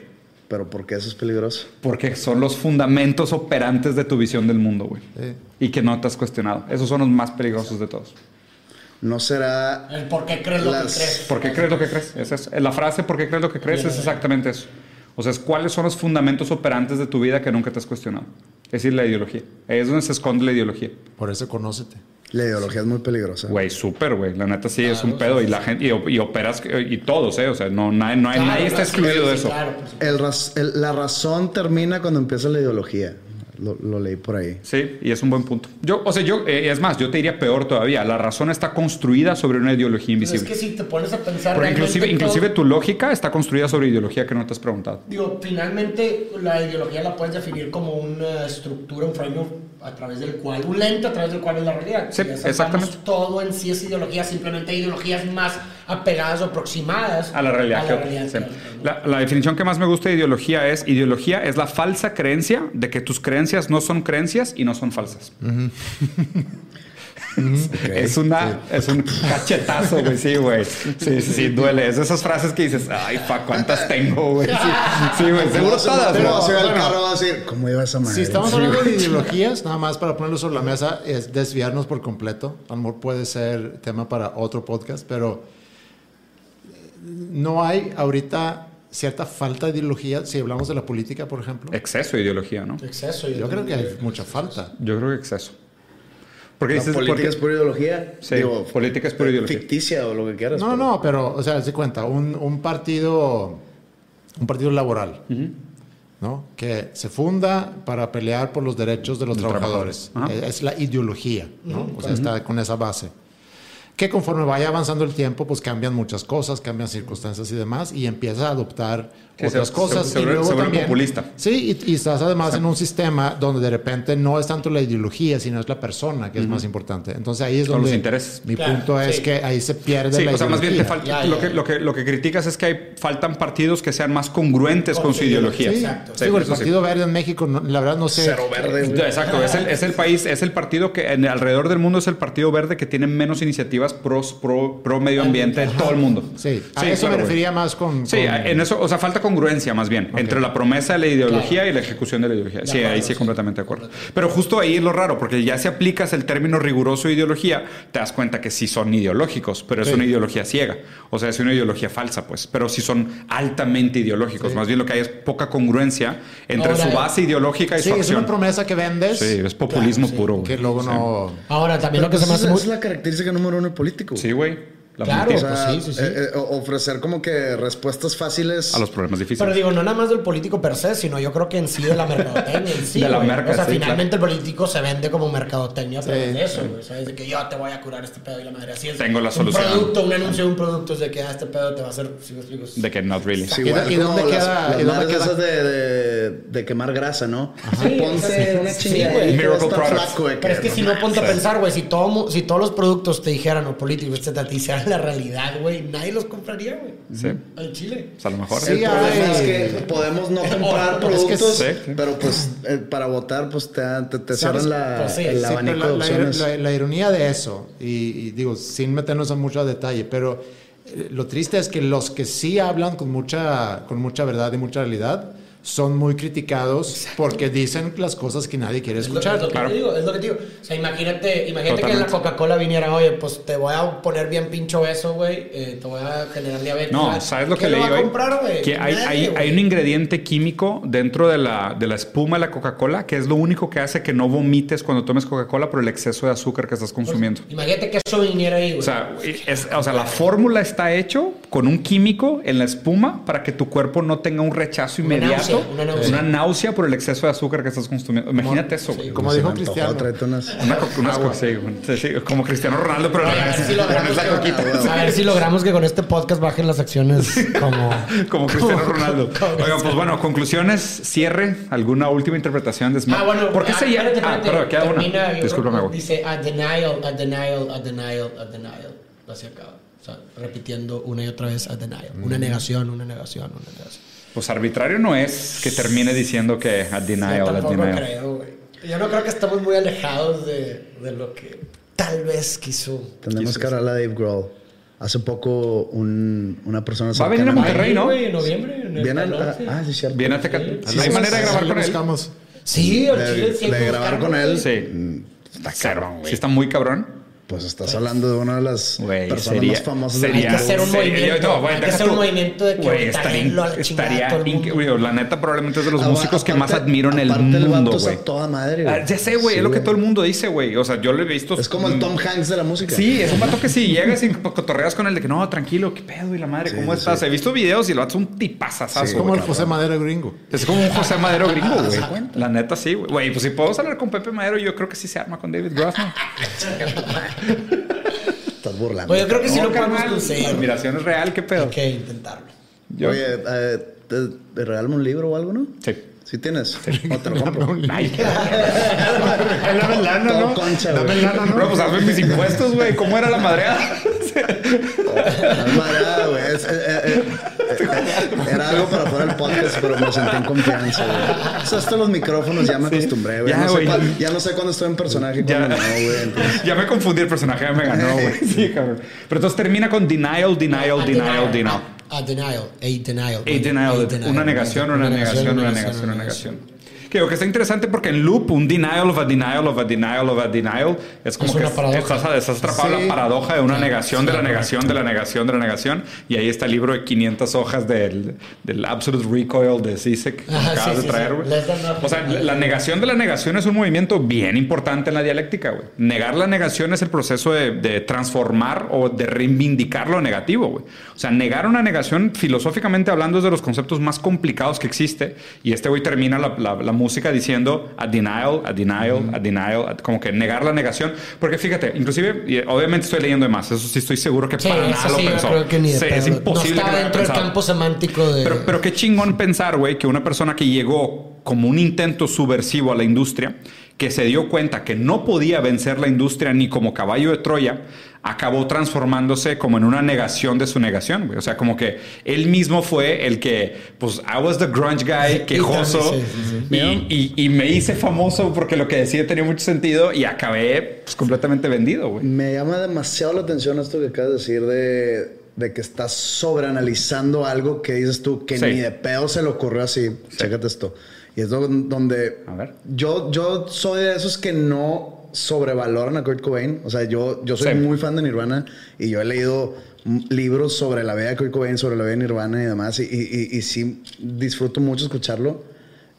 Pero ¿por qué eso es peligroso? Porque son los fundamentos operantes de tu visión del mundo, güey. Sí. Y que no te has cuestionado. Esos son los más peligrosos de todos. No será El por qué crees lo Las- que crees. ¿Por qué crees lo que crees? Esa es la frase ¿por qué crees lo que crees? es exactamente eso. O sea, es cuáles son los fundamentos operantes de tu vida que nunca te has cuestionado. Es decir, la ideología. Ahí es donde se esconde la ideología. Por eso conócete. la ideología es muy peligrosa. Güey, súper, güey. La neta sí es un pedo. Y la gente, y, y operas, y todos, ¿eh? O sea, no, nadie, no hay- Claro, nadie está excluido sí, de sí, eso. claro. El raz- el- la razón termina cuando empieza la ideología. Lo, lo leí por ahí. Sí, y es un buen punto. Yo, o sea, yo, eh, es más, yo te diría peor todavía. La razón está construida sobre una ideología Pero invisible. es que si te pones a pensar. Porque inclusive, todo- inclusive tu lógica está construida sobre ideología que no te has preguntado. Digo, finalmente la ideología la puedes definir como una estructura, un framework a través del cual, un lente a través del cual es la realidad. Sí, exactamente. Todo en sí es ideología, simplemente ideologías más apegadas o aproximadas A la realidad. a la realidad, Sí. La, la definición que más me gusta de ideología es, ideología es la falsa creencia de que tus creencias no son creencias y no son falsas. Es una, es un cachetazo, güey, sí, güey. Sí, sí, sí, duele. Es de esas frases que dices, ay, fa, ¿cuántas tengo, güey? Sí, sí, güey, seguro Luego se- todas, luego ¿no? Bueno. carro va a decir, ¿cómo iba esa madre? Si estamos Sí. hablando de ideologías, nada más para ponerlo sobre la mesa, es desviarnos por completo. A lo mejor puede ser tema para otro podcast, pero no hay ahorita cierta falta de ideología si hablamos de la política, por ejemplo. Exceso de ideología, ¿no? Exceso. Yo creo que hay mucha falta. Yo creo que exceso. Porque La dices, política porque- es pura ideología. Sí, política es pura ideología. Ficticia o lo que quieras. No, pero- no, pero, o sea, se cuenta, un, un partido, un partido laboral, ¿no? Que se funda para pelear por los derechos de los trabajadores. trabajadores. Es la ideología, ¿no? O sea, está con esa base. Que conforme vaya avanzando el tiempo, pues cambian muchas cosas, cambian circunstancias y demás, y empieza a adoptar Sí, otras se- cosas. se- se y luego se vuelve también- populista. Sí, y, y estás además en un sistema donde de repente no es tanto la ideología, sino es la persona que es más importante. Entonces ahí es Con donde los intereses. mi Claro, punto es sí. que ahí se pierde Sí, la o sea, más bien te falta, Ya, lo, que, lo, que, lo que criticas es que hay, faltan partidos que sean más congruentes con, Con su ideología. ideología, Sí, Exacto. Digo, el. Partido Verde en México, no- la verdad no sé. Cero verde. Exacto, es el, es el país, es el partido que en, alrededor del mundo es el partido verde que tiene menos iniciativas pro, pro, pro medio ambiente de todo el mundo. Sí, a Sí, eso claro, me refería más con. Sí, con- en eso, o sea, falta congruencia más bien entre la promesa de la ideología y la ejecución de la ideología. sí, acuerdo, ahí sí, sí. completamente de acuerdo. Pero justo ahí es lo raro, porque ya si aplicas el término riguroso de ideología, te das cuenta que sí son ideológicos, pero es Sí. una ideología ciega. O sea, es una ideología falsa, pues. Pero sí son altamente ideológicos. Más bien lo que hay es poca congruencia entre Ahora, su base ideológica y Sí, su es acción. una promesa que vendes Sí, es populismo Claro, sí. puro. que luego Sí. no. Ahora, también Pero lo que se me pues hace esa muy... es la característica número uno político. Sí, güey. La Claro. O sea, Pues sí, sí, sí. eh, eh, ofrecer como que respuestas fáciles. a los problemas difíciles. Pero digo, no nada más del político per se, sino yo creo que en sí de la mercadotecnia en sí. De la merca, O sea, sí, finalmente el político se vende como mercadotecnia a través Sí. de eso, güey. ¿Sabes? De que yo te voy a curar este pedo y la madre. Así es. Tengo la solución. Un producto, un anuncio de un producto es de que ah, este pedo te va a hacer. ¿sí me explico? De que not really. Sí, ¿Y y dónde las, queda- las y dónde queda? de, de, de quemar grasa, ¿no? Sí, Ponte una sí, chingada güey. y te vas a Miracle products. Pero es que si no ponte a pensar, güey, si, todo, si todos los productos te dijeran, o políticos, etcétera, te hicieran la realidad, güey, nadie los compraría, güey. Sí. Al Chile. Pues a lo mejor. Sí, El problema es que podemos no comprar Es que productos, sí, sí. pero pues eh, para votar pues te, te, te cierran la, Pues sí, el sí, Sí, abanico de la, la- opciones. la- la ironía de eso, y, y digo, sin meternos en mucho detalle, pero eh, lo triste es que los que sí hablan con mucha, con mucha verdad y mucha realidad son muy criticados porque dicen las cosas que nadie quiere Es lo, escuchar. es lo que Claro. te digo, es lo que te digo. O sea, imagínate, imagínate que Totalmente. la Coca-Cola viniera, oye, pues te voy a poner bien pincho eso, güey, eh, te voy a generar diabetes. No, ¿sabes lo que comprar, güey? Que hay, Nadie, hay, hay un ingrediente químico dentro de la, de la espuma de la Coca-Cola que es lo único que hace que no vomites cuando tomes Coca-Cola por el exceso de azúcar que estás consumiendo. Imagínate que eso viniera ahí, güey. O sea, es- o sea, la fórmula está hecho con un químico en la espuma para que tu cuerpo no tenga un rechazo Una náusea, una náusea. náusea por el exceso de azúcar que estás consumiendo. Imagínate eso, güey. Como dijo antojó, Cristiano. tráete unas- Una co- unas co- sí. Sí, sí, como Cristiano Ronaldo, pero A ver si logramos coquita. a ver si logramos que con este podcast bajen las acciones como... Como Cristiano Ronaldo. Oigan, pues bueno, conclusiones, cierre, alguna última interpretación de Smart. Ah, bueno. ¿Por qué ah, se llama? Ah, perdón, queda una. Discúlpame, güey. Dice a denial, a denial, a denial, a denial. Así acaba. O sea, repitiendo una y otra vez a denial. Una negación, una negación, una negación. Pues arbitrario no es que termine diciendo que a Yo denial, a tampoco denial. creo, güey. Yo no creo que estamos muy alejados de, de lo que tal vez quiso. Tenemos que hablar a Dave Grohl. Hace poco un- una persona Va a venir a Monterrey, ¿no? en noviembre. En el Viene Pal a-. Ah, sí, cierto. Viene a Sí. Sí, hay manera de grabar con él. buscamos. Sí, De, chile sí de que grabar con él. Sí. Está cabrón, Sí, güey. está muy cabrón. Pues estás hablando de una de las Güey, personas sería, más famosas sería, del Hay que hacer un sería- movimiento, güey, hay que hacer un movimiento de que ahorita estaría, lo a la estaría todo el mundo. la neta probablemente es de los Ah, músicos que más admiro en el mundo, güey. toda madre, güey. Ah, ya sé, güey, Sí, es lo que todo el mundo dice, güey. O sea, yo lo he visto. Es como el Tom Hanks de la música. Sí, es un vato que si llegas y cotorreas con él de que no, tranquilo, qué pedo y la madre, ¿cómo sí, estás? sí. He visto videos y el vato es un tipazazazo. Sí, Es como el José Madero gringo. Es como un José Madero gringo, güey. La neta sí, güey. Güey, pues si podemos hablar con Pepe Madero, yo creo que sí se arma con David Grossman. Estás burlando. Oye, yo creo que No, lo podemos carnal, La conseguir. admiración es real, qué pedo. Hay que intentarlo. Yo- Oye, eh, ¿te, te regálame un libro o algo, no? Sí. ¿Sí tienes? O te lo compro. Ay, Dame lana, Todo ¿no? concha, Dame lana, ¿no? Bro, pues hazme mis impuestos, güey. ¿Cómo era la madreada? No, madre, güey. Es- eh, eh, eh, Era algo para fuera el podcast, pero me sentí en confianza, güey. O sea, hasta los micrófonos ya me acostumbré, güey. Ya, no sé ya no sé cuándo estoy en personaje y Ya. no. Entonces, ya me confundí, el personaje ya me ganó, güey. Sí, cabrón. Pero entonces termina con denial, denial, A denial, denial. A denial. A denial. A denial, una negación, una negación, una negación, una negación. Que lo que está interesante porque en loop, un denial of a denial of a denial of a denial, es como Es que estás, estás atrapado en Sí. la paradoja de una Sí, negación, de sí, la negación, de la negación, de la negación. Y ahí está el libro de 500 hojas del, del Absolute Recoil de Zizek que Ajá, acabas sí, de traer, güey. O sea, la la negación de la negación es un movimiento bien importante en la dialéctica, güey. Negar la negación es el proceso de, de transformar o de reivindicar lo negativo, güey. O sea, negar una negación, filosóficamente hablando, es de los conceptos más complicados que existe. Y este güey termina la, la- la música diciendo a denial, a denial, a denial, como que negar la negación. Porque fíjate, inclusive, y obviamente estoy leyendo de más, eso sí estoy seguro que Sí, para nada lo sí, yo pensó. creo que ni de Sí, es imposible No está lo dentro del campo semántico de... Pero, pero qué chingón pensar, güey, que una persona que llegó como un intento subversivo a la industria, que se dio cuenta que no podía vencer la industria ni como caballo de Troya, acabó transformándose como en una negación de su negación, güey. O sea, como que él mismo fue el que, pues, I was the grunge guy, quejoso, Sí, sí, sí. y, y- y me hice famoso porque lo que decía tenía mucho sentido y acabé, pues, completamente vendido, güey. me llama demasiado la atención esto que acabas de decir de, de que estás sobreanalizando algo que dices tú que Sí. ni de pedo se le ocurrió así. Chécate esto. Y es do- donde A ver. yo, yo soy de esos que no sobrevaloran a Kurt Cobain. O sea, yo, yo soy Sí. muy fan de Nirvana y yo he leído libros sobre la vida de Kurt Cobain, sobre la vida de Nirvana y demás. Y, y- sí disfruto mucho escucharlo.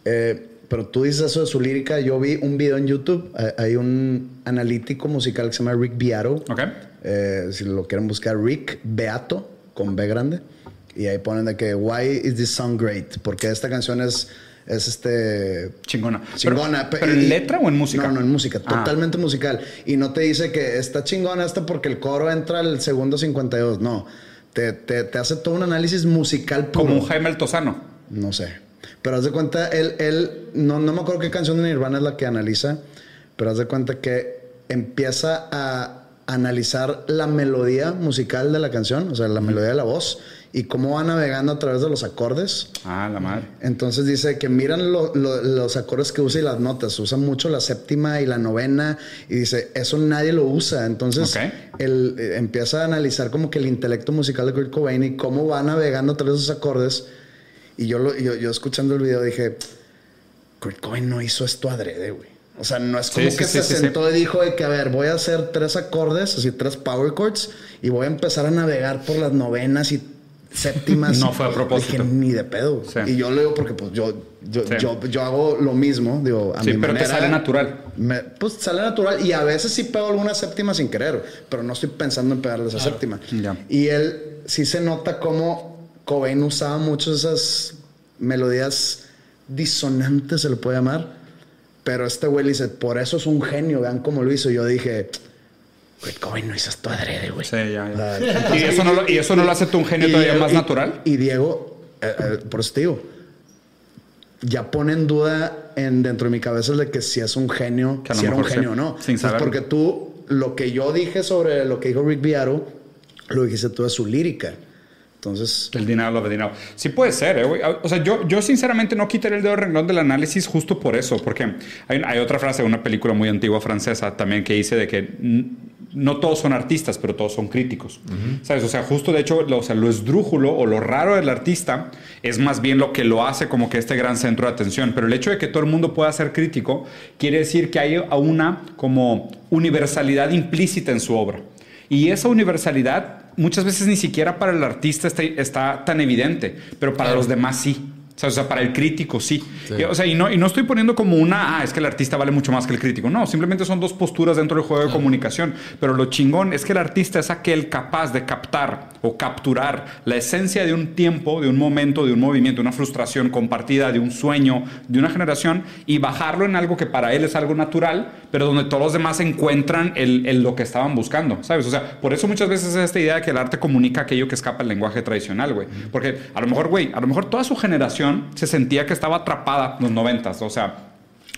Eh, pero tú dices eso de su lírica. Yo vi un video en YouTube. Hay un analítico musical que se llama Rick Beato. ¿Ok? Eh, si lo quieren buscar, Rick Beato, con B grande. Y ahí ponen de que, why is this song great? Porque esta canción es, es este... Chingona. Chingona. ¿Pero, pero Y- en letra o en música? No, no, en música. Ah. Totalmente musical. Y no te dice que está chingona esta porque el coro entra al segundo 52. No. Te, te, te hace todo un análisis musical puro. Como un Jaime Altozano. No sé. Pero haz de cuenta, él, él no, no me acuerdo qué canción de Nirvana es la que analiza, pero haz de cuenta que empieza a analizar la melodía musical de la canción, o sea, la melodía de la voz, y cómo va navegando a través de los acordes. Ah, la madre. Entonces dice que miran lo- lo- los acordes que usa y las notas. Usa mucho la séptima y la novena. Y dice, eso nadie lo usa. Entonces él eh, empieza a analizar como que el intelecto musical de Kurt Cobain y cómo va navegando a través de esos acordes. Y yo, lo- yo, yo escuchando el video dije, Kurt Cobain no hizo esto adrede, güey. O sea, no es como Sí, que sí, se sí. sentó y dijo de que, a ver, voy a hacer tres acordes, así tres power chords, y voy a empezar a navegar por las novenas y séptimas. No fue a propósito. Dije, ni de pedo. Sí. Y yo lo digo porque pues yo, yo, Sí. yo, yo hago lo mismo, digo, a Sí, mi pero te manera. sale natural. Me- pues sale natural y a veces sí pego alguna séptima sin querer, pero no estoy pensando en pegarle esa séptima. Ya. Y él sí se nota cómo Cobain usaba mucho esas melodías disonantes, se le puede llamar. Pero este güey le dice, por eso es un genio, vean cómo lo hizo. Yo dije, güey, Cobain no hizo esto adrede, güey. Sí, ya, ya. ¿Y eso no lo, y eso no lo hace tú un genio todavía Diego- más y- natural? Y Diego, eh, eh, por eso te digo, ya pone en duda en, dentro de mi cabeza de que si es un genio, a si era un genio o no. sin Entonces, saberlo. porque tú, lo que yo dije sobre lo que dijo Rick Beato, lo dijiste tú de su lírica. Entonces, El dinero, lo de dinero. Sí puede ser, eh, güey. O sea, yo, yo sinceramente no quitaría el dedo del renglón del análisis justo por eso, porque hay, hay otra frase de una película muy antigua francesa también que dice de que no todos son artistas, pero todos son críticos. ¿Sabes? O sea, justo de hecho, lo, o sea, lo esdrújulo o lo raro del artista es más bien lo que lo hace como que este gran centro de atención. Pero el hecho de que todo el mundo pueda ser crítico quiere decir que hay una como universalidad implícita en su obra. Y esa universalidad muchas veces ni siquiera para el artista está, está tan evidente, pero para los demás sí. O sea, para el crítico sí. Y, o sea, y no, y no estoy poniendo como una, ah, es que el artista vale mucho más que el crítico. No, simplemente son dos posturas dentro del juego de comunicación. Pero lo chingón es que el artista es aquel capaz de captar o capturar la esencia de un tiempo, de un momento, de un movimiento, de una frustración compartida, de un sueño, de una generación y bajarlo en algo que para él es algo natural, pero donde todos los demás encuentran el, el lo que estaban buscando, ¿sabes? O sea, por eso muchas veces es esta idea de que el arte comunica aquello que escapa al lenguaje tradicional, güey. Porque a lo mejor, güey, a lo mejor toda su generación se sentía que estaba atrapada en los noventas, o sea,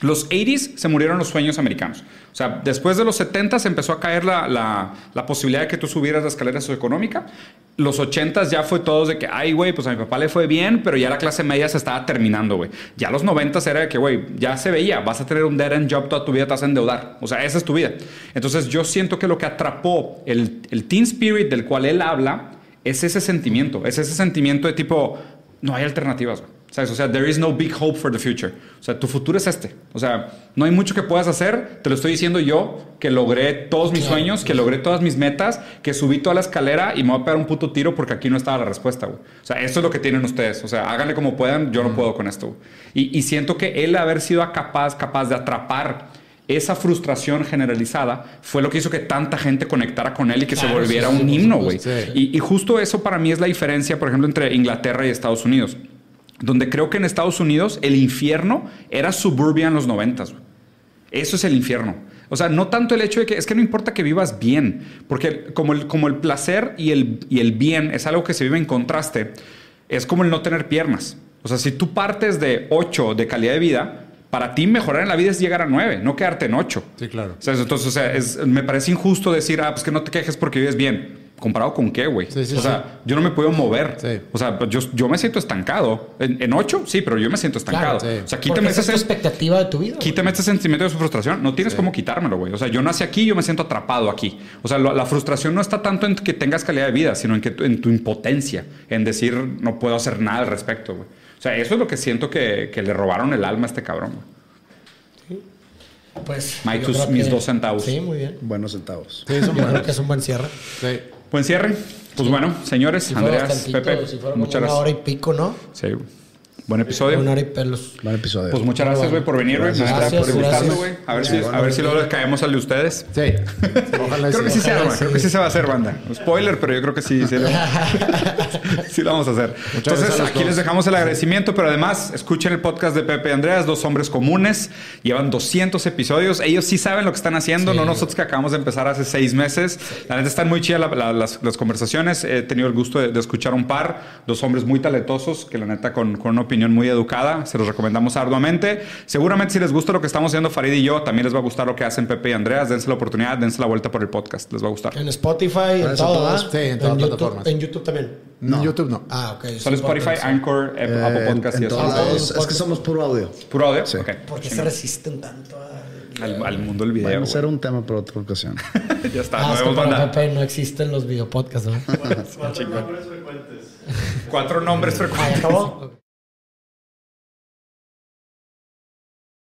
los 80s se murieron los sueños americanos. O sea, después de los 70s empezó a caer la, la, posibilidad de que tú subieras la escalera socioeconómica. Los 80s ya fue todos de que, ay, güey, pues a mi papá le fue bien, pero ya la clase media se estaba terminando, güey. Ya los 90s era de que, güey, ya se veía, vas a tener un dead end job toda tu vida, te vas a endeudar. O sea, esa es tu vida. Entonces yo siento que lo que atrapó el, el teen spirit del cual él habla es ese sentimiento, es ese sentimiento de tipo, no hay alternativas, güey. ¿Sabes? O sea, there is no big hope for the future. O sea, tu futuro es este. O sea, no hay mucho que puedas hacer. Te lo estoy diciendo yo, que logré todos mis Claro. sueños, que logré todas mis metas, que subí toda la escalera y me voy a pegar un puto tiro porque aquí no estaba la respuesta, güey. O sea, eso es lo que tienen ustedes. O sea, háganle como puedan, yo no puedo con esto. Y, y siento que él haber sido capaz, capaz de atrapar esa frustración generalizada fue lo que hizo que tanta gente conectara con él y que se Claro, volviera sí, sí, un himno, güey. supuesto, Y, y justo eso para mí es la diferencia, por ejemplo, entre Inglaterra y Estados Unidos. Donde creo que en Estados Unidos el infierno era suburbia en los noventas. Eso es el infierno. O sea, no tanto el hecho de que es que no importa que vivas bien, porque como el, como el placer y el, y el bien es algo que se vive en contraste, es como el no tener piernas. O sea, si tú partes de 8 de calidad de vida, para ti mejorar en la vida es llegar a 9, no quedarte en 8. Sí, claro. O sea, entonces, o sea, es- me parece injusto decir, ah, pues que no te quejes porque vives bien. ¿Comparado con qué, güey? Sí, sí, o sea, yo no me puedo mover. Sí. O sea, pues yo, yo me siento estancado. En, en ocho, sí, pero yo me siento estancado. Claro, sí. O sea, quítame esa ese, es tu expectativa de tu vida. güey. quítame este sentimiento de su frustración. No tienes cómo quitármelo, güey. O sea, yo nací aquí, yo me siento atrapado aquí. O sea, lo- la frustración no está tanto en que tengas calidad de vida, sino en, que, tu- en tu impotencia, en decir, no puedo hacer nada al respecto, güey. O sea, eso es lo que siento que, que le robaron el alma a este cabrón, güey. Pues, Mike, tus- mis que- dos centavos. Sí, muy bien. buenos centavos. Sí, son Yo creo que es un buen cierre. Sí. Buen cierre. Pues bueno, señores, Si Andreas, Pepe, si muchas una gracias. hora y pico, ¿no? Sí. Buen episodio. Una hora y pelos. Buen episodio. Pues muchas gracias, güey, por venir, güey. Gracias, gracias, por gracias. güey. A ver si, Chingón, a ver si luego le caemos al de ustedes. Sí. Ojalá Creo que sí sí. se arma, Ojalá creo sí. que sí se va a hacer, banda. Spoiler, pero yo creo que sí, sí lo, sí lo vamos a hacer. gracias Entonces, aquí dos. les dejamos el agradecimiento, pero además, escuchen el podcast de Pepe y Andreas, dos hombres comunes. Llevan 200 episodios. Ellos sí saben lo que están haciendo, Sí, no nosotros que acabamos de empezar hace seis meses. La neta están muy chidas la- la- las, las conversaciones. He tenido el gusto de, de escuchar un par, dos hombres muy talentosos, que la neta con, con una opinión muy educada. Se los recomendamos arduamente. Seguramente si les gusta lo que estamos haciendo Farid y yo, también les va a gustar lo que hacen Pepe y Andreas. Dense la oportunidad, dense la vuelta por el podcast. Les va a gustar. En Spotify, en a. Sí, en todas las YouTube, plataformas. En YouTube también. No. En YouTube no. Ah, ok. Solo Spotify, Anchor, Apple Eh, Apple en- Podcast y eso. todos Ah, lados. Es que somos puro audio. ¿Puro audio? Sí. Ok. ¿Por qué se Chingón. resisten tanto a... al, al mundo del video. Bueno, güey. será un tema para otra ocasión. ya está. Ah, es que banda. Pepe no existen los videopodcasts, ¿no? Cuatro nombres frecuentes. Cuatro nombres Ah, ¿ya frecuentes. acabó?